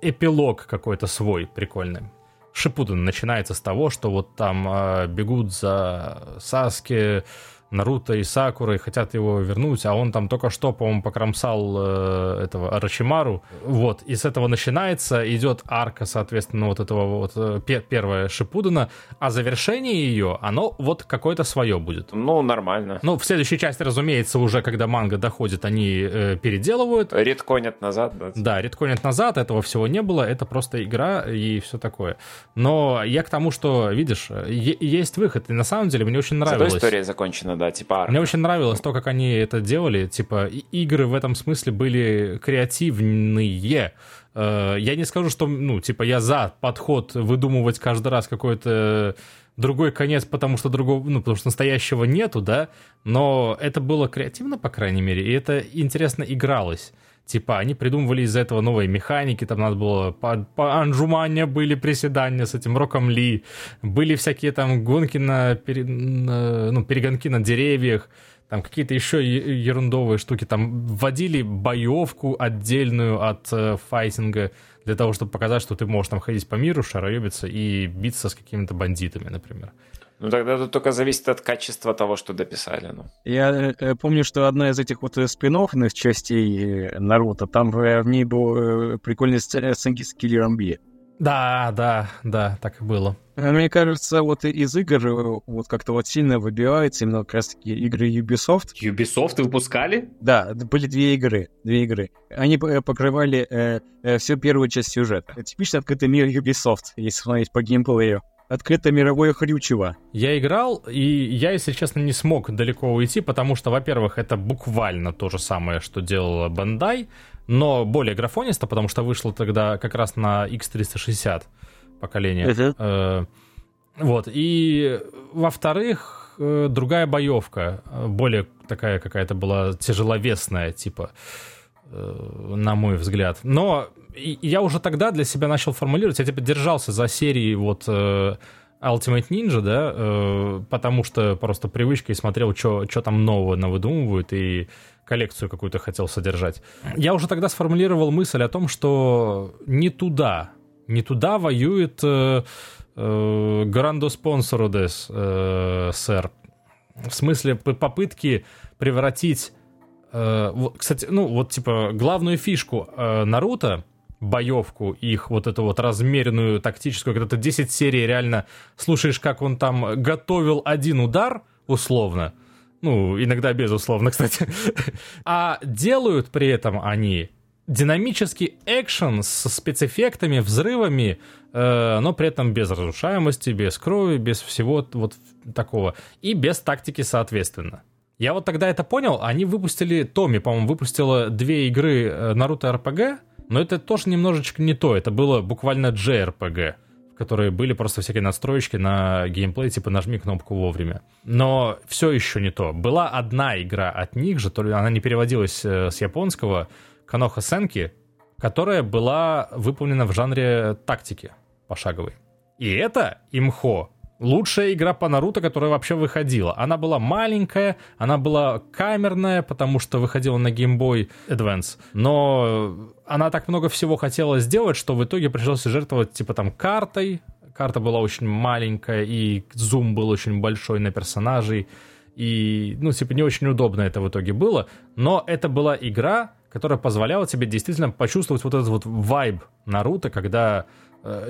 эпилог какой-то свой прикольный. Шипуден начинается с того, что вот там э, бегут за Саски, Наруто и Сакурой хотят его вернуть, а он там только что, по-моему, покромсал э, этого Арачимару. Вот, и с этого начинается, идет арка, соответственно, вот этого вот э, первая Шипудена, а завершение ее, оно вот какое-то свое будет. Ну, нормально. Ну, в следующей части, разумеется, уже когда манга доходит, они э, переделывают. Редконят назад, да? Да, редконят назад, этого всего не было, это просто игра и все такое. Но я к тому, что, видишь, есть выход, и на самом деле мне очень нравилось. Зато история закончена, да, типа арка. Мне очень нравилось то, как они это делали. Типа, игры в этом смысле были креативные. Э, я не скажу, что, ну, типа, я за подход выдумывать каждый раз какой-то другой конец, потому что другого, ну, потому что настоящего нету, да, но это было креативно, по крайней мере, и это интересно игралось. Типа, они придумывали из-за этого новые механики, там надо было по, по анжумане были приседания с этим Роком Ли, были всякие там гонки на, пере, на ну, перегонки на деревьях, там какие-то еще ерундовые штуки, там вводили боевку отдельную от э, файтинга для того, чтобы показать, что ты можешь там ходить по миру, шароебиться и биться с какими-то бандитами, например. Ну тогда это только зависит от качества того, что дописали. Ну. Я э, помню, что одна из этих вот спин частей э, Наруто, там в ней был э, прикольный сценки с Киллером Би. Да, да, да, так и было. Мне кажется, вот из игр вот как-то вот сильно выбиваются именно как раз-таки игры Ubisoft. Ubisoft выпускали? Да, были две игры, две игры. Они покрывали э, э, всю первую часть сюжета. Типично открытый мир Ubisoft, если смотреть по геймплею открыто мировое хрючево. Я играл, и я, если честно, не смог далеко уйти, потому что, во-первых, это буквально то же самое, что делала Bandai, но более графонисто, потому что вышло тогда как раз на X360 поколение. Uh-huh. Вот, и во-вторых, э, другая боевка, э, более такая какая-то была тяжеловесная, типа, на мой взгляд. Но я уже тогда для себя начал формулировать, я типа держался за серии вот э, Ultimate Ninja, да, э, потому что просто привычкой смотрел, что там нового навыдумывают, и коллекцию какую-то хотел содержать. Я уже тогда сформулировал мысль о том, что не туда, не туда воюет э, э, Грандо спонсору дес, э, сэр. В смысле попытки превратить э, кстати, ну вот типа главную фишку э, Наруто боевку, их вот эту вот размеренную тактическую, когда ты 10 серий реально слушаешь, как он там готовил один удар, условно, ну, иногда безусловно, кстати, а делают при этом они динамический экшен с спецэффектами, взрывами, э, но при этом без разрушаемости, без крови, без всего вот такого. И без тактики, соответственно. Я вот тогда это понял, они выпустили, Томи, по-моему, выпустила две игры Наруто РПГ, но это тоже немножечко не то. Это было буквально JRPG, в которой были просто всякие настроечки на геймплей, типа нажми кнопку вовремя. Но все еще не то. Была одна игра от них же, то ли она не переводилась э, с японского, Каноха Сенки, которая была выполнена в жанре тактики пошаговой. И это имхо лучшая игра по Наруто, которая вообще выходила. Она была маленькая, она была камерная, потому что выходила на Game Boy Advance, но она так много всего хотела сделать, что в итоге пришлось жертвовать типа там картой. Карта была очень маленькая, и зум был очень большой на персонажей. И, ну, типа, не очень удобно это в итоге было. Но это была игра, которая позволяла тебе действительно почувствовать вот этот вот вайб Наруто, когда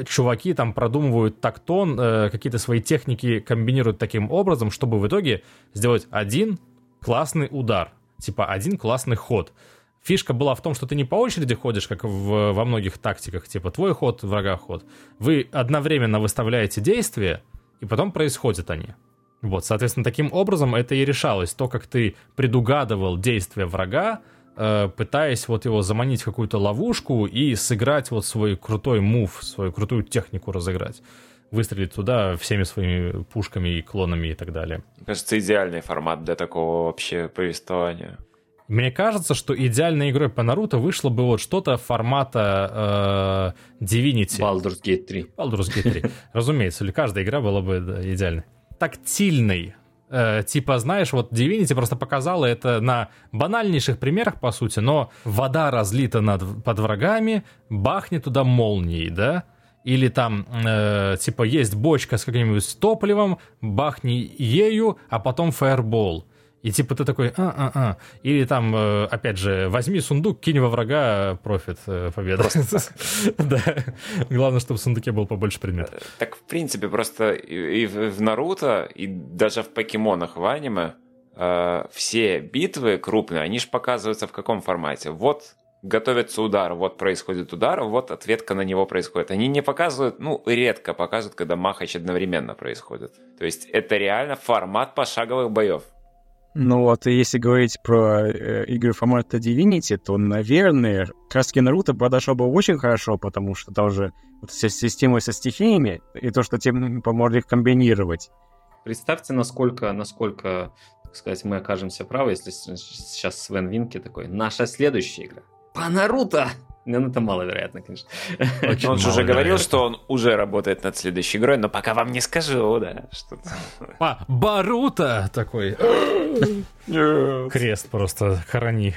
чуваки там продумывают тактон, э, какие-то свои техники комбинируют таким образом, чтобы в итоге сделать один классный удар, типа один классный ход. Фишка была в том, что ты не по очереди ходишь, как в, во многих тактиках, типа твой ход, врага ход. Вы одновременно выставляете действия, и потом происходят они. Вот, соответственно, таким образом это и решалось. То, как ты предугадывал действия врага, Э, пытаясь вот его заманить в какую-то ловушку и сыграть вот свой крутой мув, свою крутую технику разыграть. выстрелить туда всеми своими пушками и клонами и так далее. Мне кажется, идеальный формат для такого вообще повествования. Мне кажется, что идеальной игрой по Наруто вышло бы вот что-то формата э, Divinity. Baldur's Gate 3. Baldur's Gate 3. Разумеется, или каждая игра была бы да, идеальной. Тактильной. Э, типа, знаешь, вот Divinity просто показала это на банальнейших примерах, по сути, но вода разлита над, под врагами, бахнет туда молнией, да? Или там, э, типа, есть бочка с каким-нибудь топливом, бахни ею, а потом фаербол. И типа ты такой, а-а-а. Или там, э, опять же, возьми сундук, кинь во врага, профит, э, победа. Да. Главное, чтобы в сундуке был побольше предметов. Э, так, в принципе, просто и в Наруто, и даже в покемонах в аниме все битвы крупные, они же показываются в каком формате? Вот готовится удар, вот происходит удар, вот ответка на него происходит. Они не показывают, ну, редко показывают, когда махач одновременно происходит. То есть это реально формат пошаговых боев. Ну вот, если говорить про э, игры формата Divinity, то, наверное, краски Наруто подошел бы очень хорошо, потому что там уже вот вся система со стихиями, и то, что тебе поможет их комбинировать. Представьте, насколько, насколько, так сказать, мы окажемся правы, если сейчас Свен Винки такой, наша следующая игра. По Наруто! Ну, это маловероятно, конечно. Очень он же уже говорил, что он уже работает над следующей игрой, но пока вам не скажу, да, что-то. А, Барута такой. Крест просто хорони.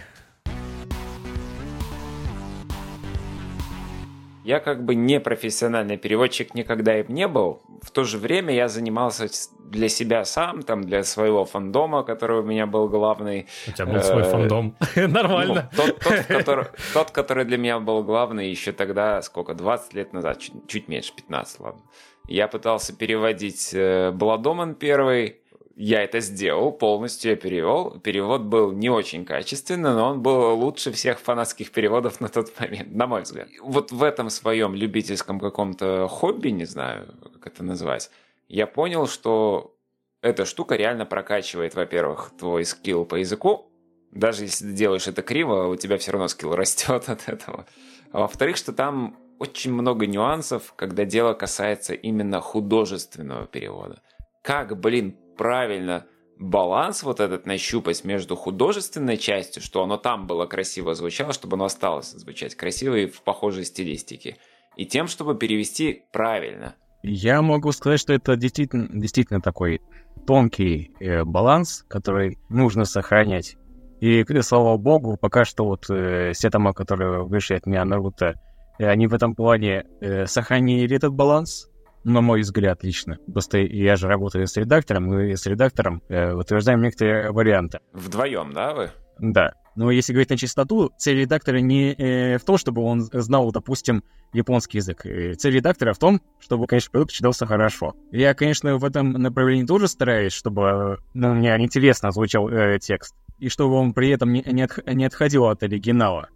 Я как бы не профессиональный переводчик никогда им не был. В то же время я занимался для себя сам, там, для своего фандома, который у меня был главный. У тебя был свой э, фандом. Нормально. Ну, тот, тот, который, для меня был главный еще тогда, сколько, 20 лет назад, чуть, чуть меньше, 15, ладно. Я пытался переводить Бладоман первый, я это сделал, полностью я перевел. Перевод был не очень качественный, но он был лучше всех фанатских переводов на тот момент, на мой взгляд. Вот в этом своем любительском каком-то хобби, не знаю, как это назвать, я понял, что эта штука реально прокачивает, во-первых, твой скилл по языку. Даже если ты делаешь это криво, у тебя все равно скилл растет от этого. А во-вторых, что там очень много нюансов, когда дело касается именно художественного перевода. Как, блин, правильно баланс вот этот нащупать между художественной частью, что оно там было красиво звучало, чтобы оно осталось звучать красиво и в похожей стилистике, и тем, чтобы перевести правильно. Я могу сказать, что это действительно, действительно такой тонкий э, баланс, который нужно сохранять. И, слава богу, пока что вот э, Сетама, которые вышли от меня Наруто, э, они в этом плане э, сохранили этот баланс, на мой взгляд, лично. Просто я же работаю с редактором, и с редактором э, утверждаем некоторые варианты. Вдвоем, да, вы? Да. Но если говорить на чистоту, цель редактора не э, в том, чтобы он знал, допустим, японский язык. Э, цель редактора в том, чтобы, конечно, продукт читался хорошо. Я, конечно, в этом направлении тоже стараюсь, чтобы ну, мне интересно звучал э, текст. И чтобы он при этом не, не, от, не отходил от оригинала.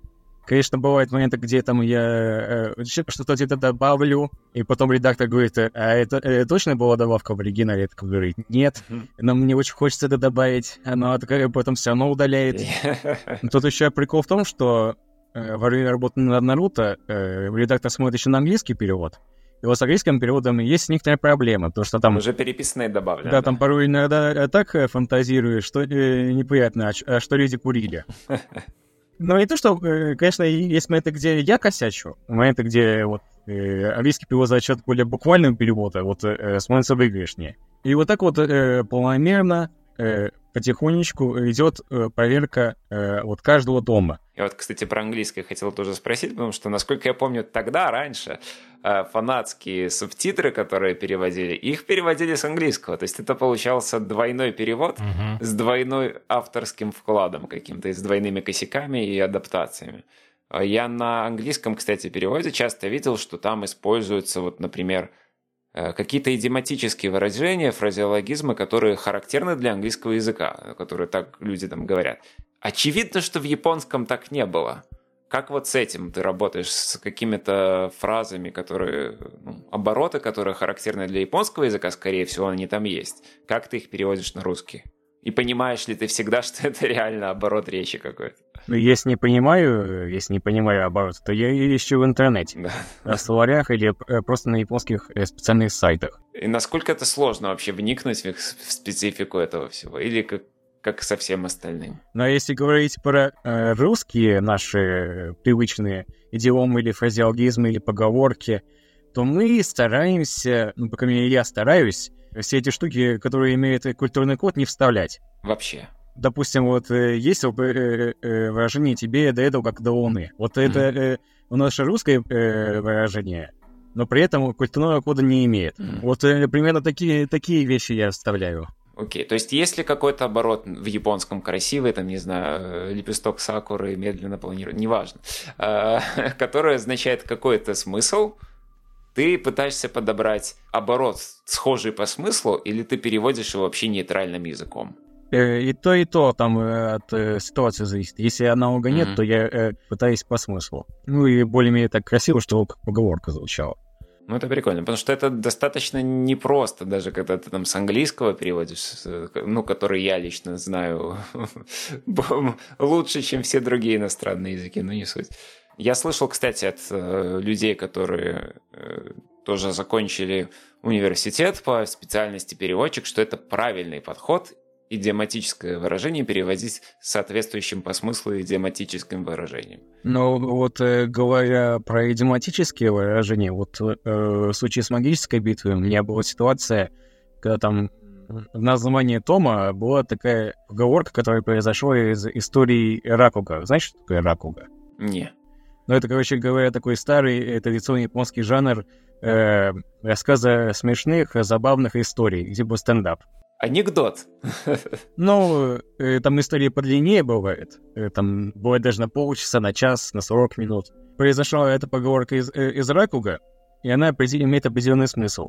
Конечно, бывают моменты, где там я э, что-то где-то добавлю, и потом редактор говорит, а это э, точно была добавка в оригинале? Я такой говорю, нет, но мне очень хочется это добавить, но потом все равно удаляет. Тут еще прикол в том, что э, во время работы над Наруто э, редактор смотрит еще на английский перевод, и вот с английским переводом есть некоторая проблема, потому что там... Уже переписанные добавлены. Да, там порой иногда так фантазируешь, что э, неприятно, а, а что люди курили. Ну, не то, что, э, конечно, есть моменты, где я косячу, моменты, где вот э, английский перевод за счет более буквального перевода вот э, смотрится выигрышнее. И вот так вот э, полномерно э, потихонечку идет э, проверка э, вот каждого дома. Я вот, кстати, про английское хотел тоже спросить, потому что, насколько я помню, тогда, раньше, э, фанатские субтитры, которые переводили, их переводили с английского. То есть это получался двойной перевод угу. с двойной авторским вкладом каким-то, с двойными косяками и адаптациями. А я на английском, кстати, переводе часто видел, что там используются, вот, например, какие-то идиоматические выражения, фразеологизмы, которые характерны для английского языка, которые так люди там говорят. Очевидно, что в японском так не было. Как вот с этим ты работаешь, с какими-то фразами, которые, ну, обороты, которые характерны для японского языка, скорее всего, они там есть. Как ты их переводишь на русский? И понимаешь ли ты всегда, что это реально оборот речи какой-то? Если не понимаю, если не понимаю оборот, то я ищу в интернете. Да. На словарях или э, просто на японских э, специальных сайтах. И насколько это сложно вообще вникнуть в, специфику этого всего? Или как, как со всем остальным? Но если говорить про э, русские наши э, привычные идиомы или фразеологизмы или поговорки, то мы стараемся, ну, по крайней мере, я стараюсь, все эти штуки, которые имеют э, культурный код, не вставлять. Вообще. Допустим, вот э, есть э, э, выражение «тебе до этого как до луны». Вот это у нас же русское выражение, но при этом культурного кода не имеет. Вот примерно такие, такие вещи я вставляю. Окей, то есть есть ли какой-то оборот в японском красивый, там, не знаю, лепесток сакуры медленно планирует, неважно, э, который означает какой-то смысл, ты пытаешься подобрать оборот схожий по смыслу, или ты переводишь его вообще нейтральным языком? Э, И то, и то там э, от э, ситуации зависит. Если аналога нет, Мгм. то я э, пытаюсь по смыслу. Ну и более-менее так красиво, что как поговорка звучала. Ну, это прикольно, потому что это достаточно непросто, даже когда ты там с английского переводишь, с, ну, который я лично знаю лучше, чем все другие иностранные языки, но не суть. Я слышал, кстати, от э, людей, которые э, тоже закончили университет по специальности переводчик, что это правильный подход идиоматическое выражение переводить соответствующим по смыслу идиоматическим выражением. Но вот э, говоря про идиоматические выражения, вот э, в случае с магической битвой у меня была ситуация, когда там в названии Тома была такая поговорка, которая произошла из истории Ракуга. Знаешь, что такое Ракуга? Не. Ну, это, короче говоря, такой старый традиционный японский жанр э, рассказа смешных, забавных историй, типа стендап. Анекдот. Ну, э, там истории подлиннее бывает. Э, там бывает даже на полчаса, на час, на 40 минут. Произошла эта поговорка из, э, из Ракуга, и она имеет определенный смысл.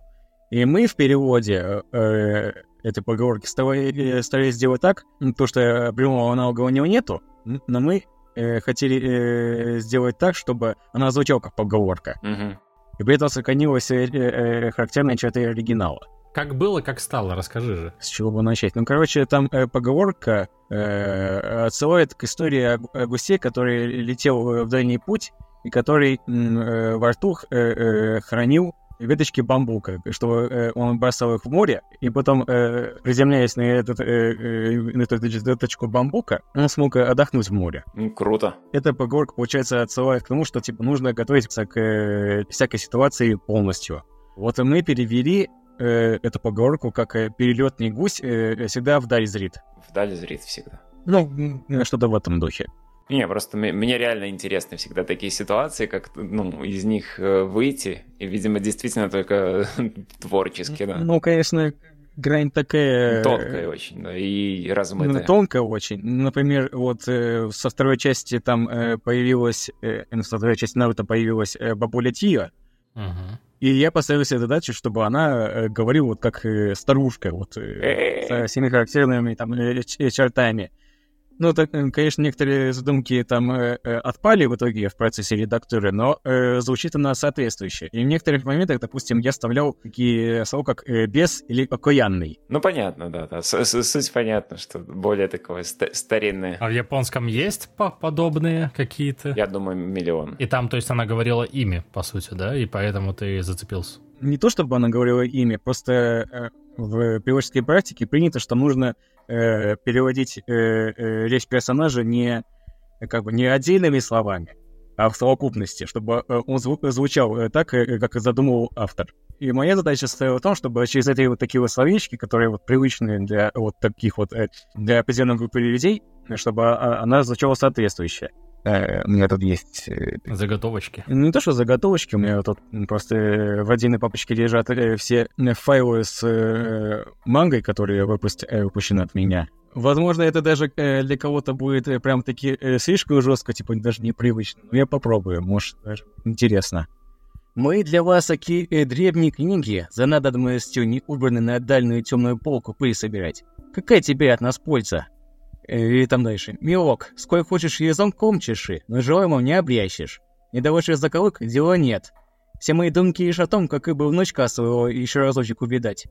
И мы в переводе э, этой поговорки старались, старались сделать так, то, что прямого аналога у него нету, но мы э, хотели э, сделать так, чтобы она звучала как поговорка. Мгм. И при этом сохранилась э, э, характерные черты оригинала. Как было, как стало, расскажи же. С чего бы начать? Ну, короче, там э, поговорка э, отсылает к истории о, о гусе, который летел э, в дальний путь и который э, во рту э, э, хранил веточки бамбука, чтобы э, он бросал их в море, и потом, э, приземляясь на, этот, э, э, на эту веточку бамбука, он смог отдохнуть в море. Ну, круто. Эта поговорка, получается, отсылает к тому, что, типа, нужно готовиться к э, всякой ситуации полностью. Вот и мы перевели э, эту поговорку как э, перелетный гусь э, всегда вдаль зрит. Вдали зрит всегда. Ну, что-то в этом духе. Не, просто мне, реально интересны всегда такие ситуации, как ну, из них э, выйти. И, видимо, действительно только творчески, да. Ну, конечно, грань такая... э, Тонкая очень, да, и ну, размытая. тонкая очень. Например, вот э, со второй части там э, появилась, э, ну, со второй части Наруто появилась э, бабуля Тия, Мгм. И я поставил себе задачу, чтобы она э, говорила вот как э, старушка, вот э, со всеми характерными там чертами. Ну, так, конечно, некоторые задумки там э, э, отпали в итоге в процессе редактуры, но э, звучит она соответствующе. И в некоторых моментах, допустим, я вставлял такие слова, как э, «без» или «окаянный». Ну, понятно, да, да. С- с- Суть понятна, что более такое ста- старинное. А в японском есть по- подобные какие-то? Я думаю, миллион. И там, то есть, она говорила ими, по сути, да? И поэтому ты зацепился. Не то, чтобы она говорила имя, просто э, в переводческой практике принято, что нужно э, переводить э, э, речь персонажа не, как бы, не отдельными словами, а в совокупности, чтобы э, он зву- звучал э, так, как задумывал автор. И моя задача состояла в том, чтобы через эти вот такие вот словечки, которые вот привычны для вот таких вот, для определенной группы людей, чтобы а, она звучала соответствующе. Э, У меня тут есть э, Заготовочки. ну, Не то, что заготовочки, у меня тут просто в отдельной папочке лежат э, все файлы с мангой, которые выпущены от меня. Возможно, это даже для кого-то будет прям таки э, слишком жестко, типа даже непривычно. Но я попробую, может, даже интересно. Мы для вас такие древние книги за надобностью не убраны на дальнюю темную полку пыль собирать. Какая тебе от нас польза? Или там дальше. Милок, сколь хочешь языком чеши, но желаемым не обрящешь. Не даваешь заколок, дела нет. Все мои думки лишь о том, как и бы внучка своего еще разочек увидать.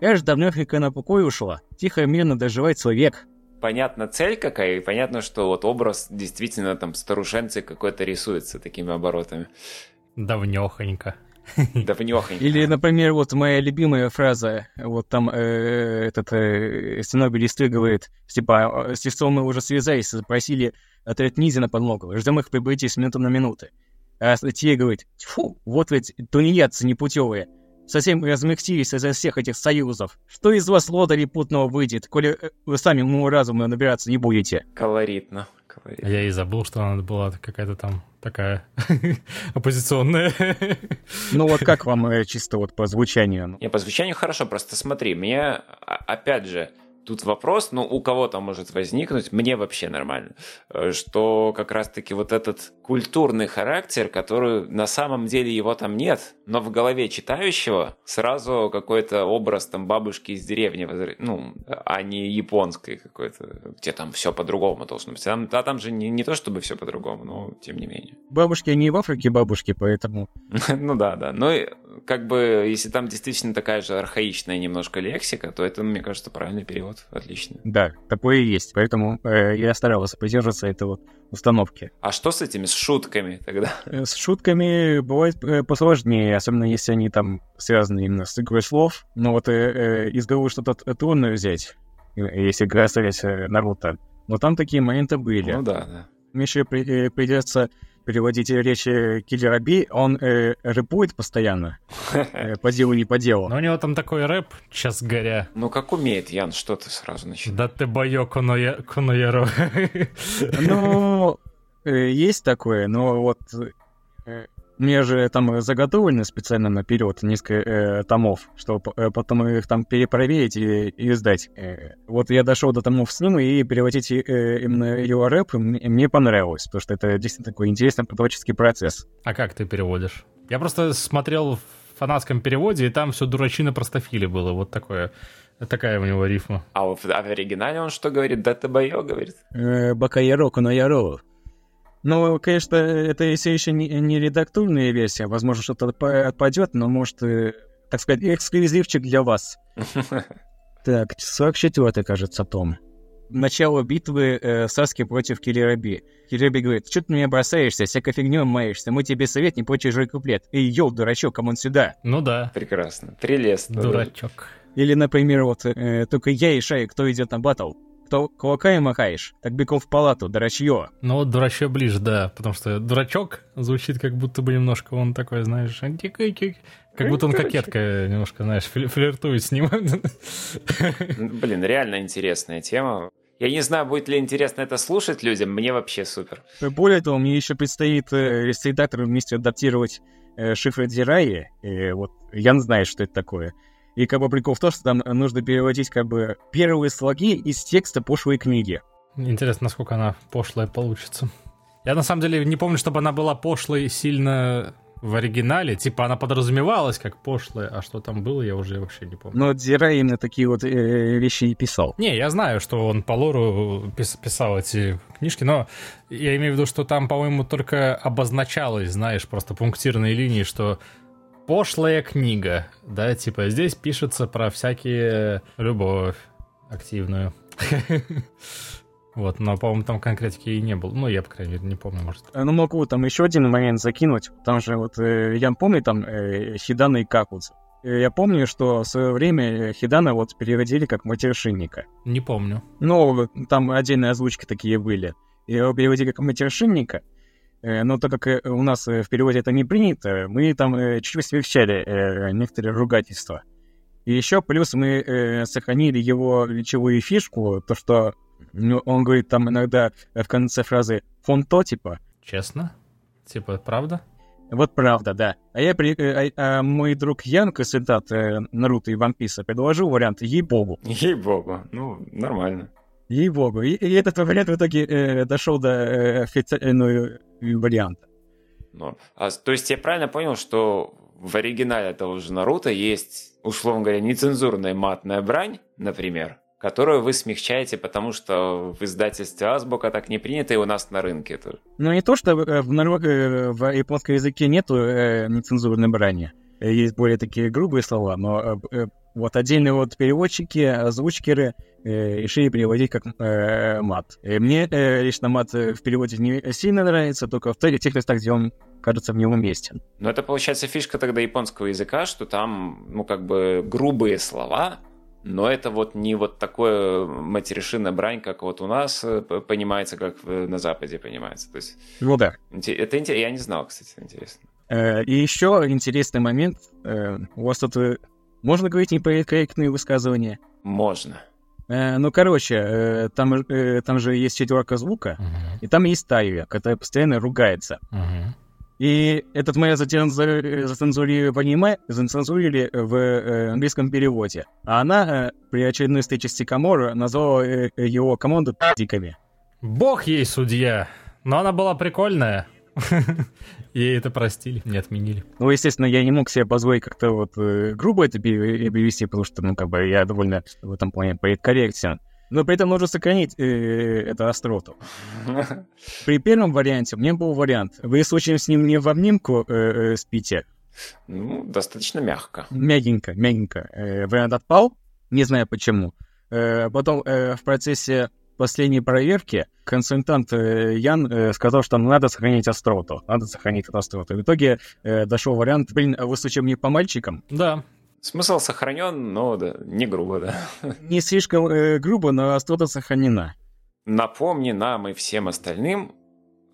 Я ж давнёхонько на покой ушла, тихо и мирно доживает свой век. понятна цель какая, и понятно, что вот образ действительно там старушенцы какой-то рисуется такими оборотами. Давнёхонько. Давнёхонько. Или, например, вот моя любимая фраза, вот там э, этот э, Синобель Листы говорит, типа, с Листом мы уже связались, запросили отряд Низи на подмогу, ждем их прибытия с минуты на минуты. А те говорит, фу, вот ведь тунеядцы непутевые, совсем размягчились из-за всех этих союзов. Что из вас лодыри путного выйдет, коли э, вы сами моего разума набираться не будете? Колоритно. Я и забыл, что она была какая-то там такая оппозиционная. Ну вот как вам э, чисто вот по звучанию? Не, по звучанию хорошо, просто смотри, мне, а, опять же, Тут вопрос, ну, у кого-то может возникнуть, мне вообще нормально, э, что как раз-таки вот этот культурный характер, который на самом деле его там нет, но в голове читающего сразу какой-то образ там бабушки из деревни, ну, а не японской какой-то, где там все по-другому должно быть. Там, а там же не, не то, чтобы все по-другому, но тем не менее. Бабушки, они в Африке бабушки, поэтому... Ну да, да. Но как бы, если там действительно такая же архаичная немножко лексика, то это, мне кажется, правильный перевод отлично. Да, такое и есть, поэтому э, я старался придерживаться этой вот установки. А что с этими, с шутками тогда? Э, с шутками бывает э, посложнее, особенно если они там связаны именно с игрой слов. Но вот э, э, из головы что-то трудно взять, э, если касались э, Наруто. Но там такие моменты были. Ну да, да. Э, придется переводить речи Киллера Би, он э, рэпует постоянно. Э, по делу, не по делу. Но у него там такой рэп, час горя. Ну, как умеет Ян, что ты сразу начинаешь? Да ты боё конояро. Ну, э, есть такое, но вот э, мне же там заготовлены специально наперед несколько э, томов, чтобы э, потом их там перепроверить и, и сдать. Э, вот я дошел до томов с ним, и переводить э, именно его рэп мне, мне понравилось, потому что это действительно такой интересный преподавательский процесс. А как ты переводишь? Я просто смотрел в фанатском переводе, и там все дурачина простофили было, вот такое. Такая у него рифма. А в, а в оригинале он что говорит? Да ты боё, говорит? Э, Бакаяро, Конояро. Ну, конечно, это все еще не, не редактурная версия. Возможно, что-то отпадет, но может, э, так сказать, эксклюзивчик для вас. Так, 44 кажется, том. Начало битвы э, Саски против Киллера Би. Киллер Би говорит, что ты меня бросаешься, всякой фигней маешься, мы тебе совет, не прочь чужой куплет. Эй, yo, дурачок, come on сюда. Ну да. Прекрасно, прелестно. Дурачок. Или, например, вот, э, только я и Шай, кто идет на батл кто кулаками махаешь, так бегом в палату, дурачье. Ну вот дурачье ближе, да, потому что дурачок звучит как будто бы немножко он такой, знаешь, как будто он кокетка немножко, знаешь, флиртует с ним. Блин, реально интересная тема. Я не знаю, будет ли интересно это слушать людям, мне вообще супер. Более того, мне еще предстоит э, с редактором вместе адаптировать э, шифры Дзираи. И вот я не знаю, что это такое. И как бы прикол в том, что там нужно переводить как бы первые слоги из текста пошлой книги. Интересно, насколько она пошлая получится. Я на самом деле не помню, чтобы она была пошлой сильно в оригинале. Типа она подразумевалась как пошлая, а что там было, я уже вообще не помню. Но Дира именно такие вот э, вещи и писал. Не, я знаю, что он по лору пис писал эти книжки, но я имею в виду, что там, по-моему, только обозначалось, знаешь, просто пунктирные линии, что пошлая книга, да, типа здесь пишется про всякие любовь активную. Вот, но, по-моему, там конкретики и не было. Ну, я, по крайней мере, не помню, может. Ну, могу там еще один момент закинуть. Там же вот, э, я помню, там э, Хидана и Какудзу. Я помню, что в свое время Хидана вот переводили как матершинника. Не помню. Ну, там отдельные озвучки такие были. Его переводили как матершинника, Э, но так как э, у нас э, в переводе это не принято, мы там чуть-чуть смягчали некоторые ругательства. И еще плюс мы сохранили его речевую фишку, то что ну, он говорит там иногда в конце фразы «фонто» типа. Честно? Типа, правда? Вот правда, да. А я при... а, а мой друг Ян, консультант э, Наруто и Ван Писа, предложил вариант «Ей-богу». Ей-богу, ну, нормально. Ей-богу. И, и этот вариант в итоге э, дошел до э, официального варианта. Ну, а, то есть я правильно понял, что в оригинале того же Наруто есть, условно говоря, нецензурная матная брань, например, которую вы смягчаете, потому что в издательстве Азбука так не принято, и у нас на рынке тоже. Ну, не то, что в, в, э, в японском языке нету э, нецензурной брани. Есть более такие грубые слова, но э, э вот отдельные вот переводчики, озвучкеры э, решили переводить как э, мат. И мне э, лично мат э, в переводе не сильно нравится, только в тех местах, где он кажется в нем уместен. Но это получается фишка тогда японского языка, что там, ну, как бы грубые слова, но это вот не вот такое матершинная брань, как вот у нас э, понимается, как на Западе понимается. То есть, ну да. Это интересно. Я не знал, кстати, интересно. Э, и еще интересный момент. Э, у вас тут можно говорить неполиткорректные высказывания? Можно. Ну, короче, там, там же есть четверка звука, uh-huh. и там есть Тайвия, которая постоянно ругается. Uh-huh. И этот мы зацензурили в аниме, зацензурили в э, английском переводе. А она э, при очередной встрече с Тикаморо назвала э, его команду диками. Бог ей судья, но она была прикольная. Ей это простили, не отменили. Ну, естественно, я не мог себе позволить как-то вот грубо это перевести, потому что, ну, как бы я довольно в этом плане корректен но при этом нужно сохранить э, эту остроту. При первом варианте у меня был вариант. Вы случаем с ним не в обнимку э, э, спите? Ну, достаточно мягко. Мягенько, мягенько. Э, вариант отпал, не знаю почему. Э, потом э, в процессе последней проверки консультант э, Ян э, сказал, что надо сохранить остроту. Надо сохранить эту остроту. В итоге э, дошел вариант, блин, а вы случаем не по мальчикам? Да, Смысл сохранен, но да, не грубо, да. Не слишком э, грубо, но острота сохранена. Напомни нам и всем остальным,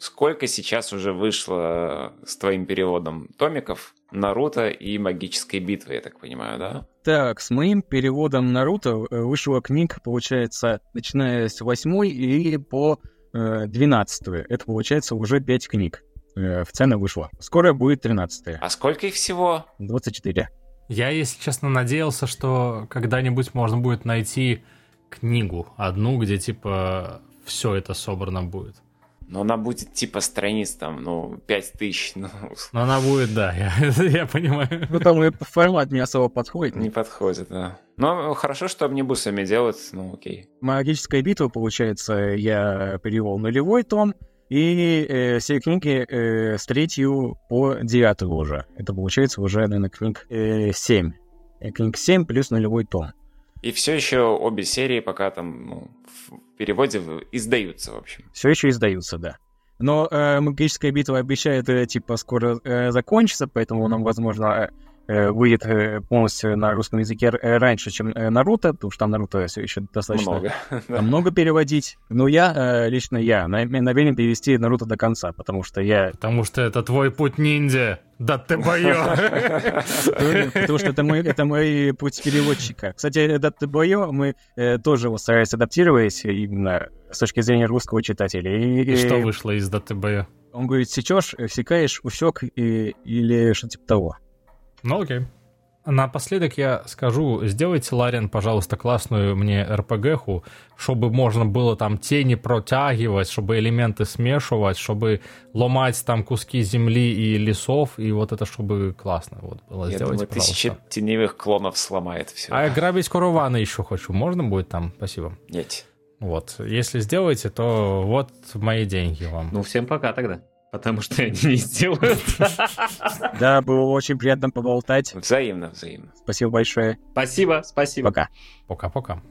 сколько сейчас уже вышло с твоим переводом томиков Наруто и магической битвы, я так понимаю, да? Так, с моим переводом Наруто э, вышло книг, получается, начиная с восьмой и по э, двенадцатую. Это получается уже пять книг. Э, в цены вышло. Скоро будет тринадцатая. А сколько их всего? Двадцать четыре. Я, если честно, надеялся, что когда-нибудь можно будет найти книгу одну, где типа все это собрано будет. Но она будет типа страниц там, ну, пять тысяч. Ну, Но она будет, да, я, я понимаю. Ну, там формат не особо подходит. Не подходит, да. Но хорошо, что амнибусами делают, ну, окей. Магическая битва, получается, я перевел нулевой том, и э, все книги э, с третью по девятую уже. Это получается уже, наверное, книг э, 7. Э, книг 7 плюс нулевой том. И все еще обе серии пока там ну, в переводе издаются, в общем. Все еще издаются, да. Но э, магическая битва обещает, э, типа, скоро э, закончиться, поэтому нам, возможно, Э, выйдет э, полностью на русском языке э, раньше, чем Наруто, потому что там Наруто все еще достаточно много, много переводить. Но я, лично я, намерен перевести Наруто до конца, потому что я... Потому что это твой путь ниндзя. Да ты бою! Потому что это мой, это мой путь переводчика. Кстати, да ты бою мы тоже его старались адаптировать именно с точки зрения русского читателя. И, что вышло из ДТБ? Он говорит, сечешь, всекаешь, усек и, или что-то типа того. Ну окей. Напоследок я скажу, сделайте, Ларин, пожалуйста, классную мне РПГху, чтобы можно было там тени протягивать, чтобы элементы смешивать, чтобы ломать там куски земли и лесов, и вот это чтобы классно вот было. Я сделайте, думаю, тысячи теневых клонов сломает все. А грабить караваны еще хочу. Можно будет там? Спасибо. Нет. Вот. Если сделаете, то вот мои деньги вам. Ну, всем пока тогда потому что они не сделают. Да, было очень приятно поболтать. Взаимно, взаимно. Спасибо большое. Спасибо, спасибо. Пока. Пока-пока.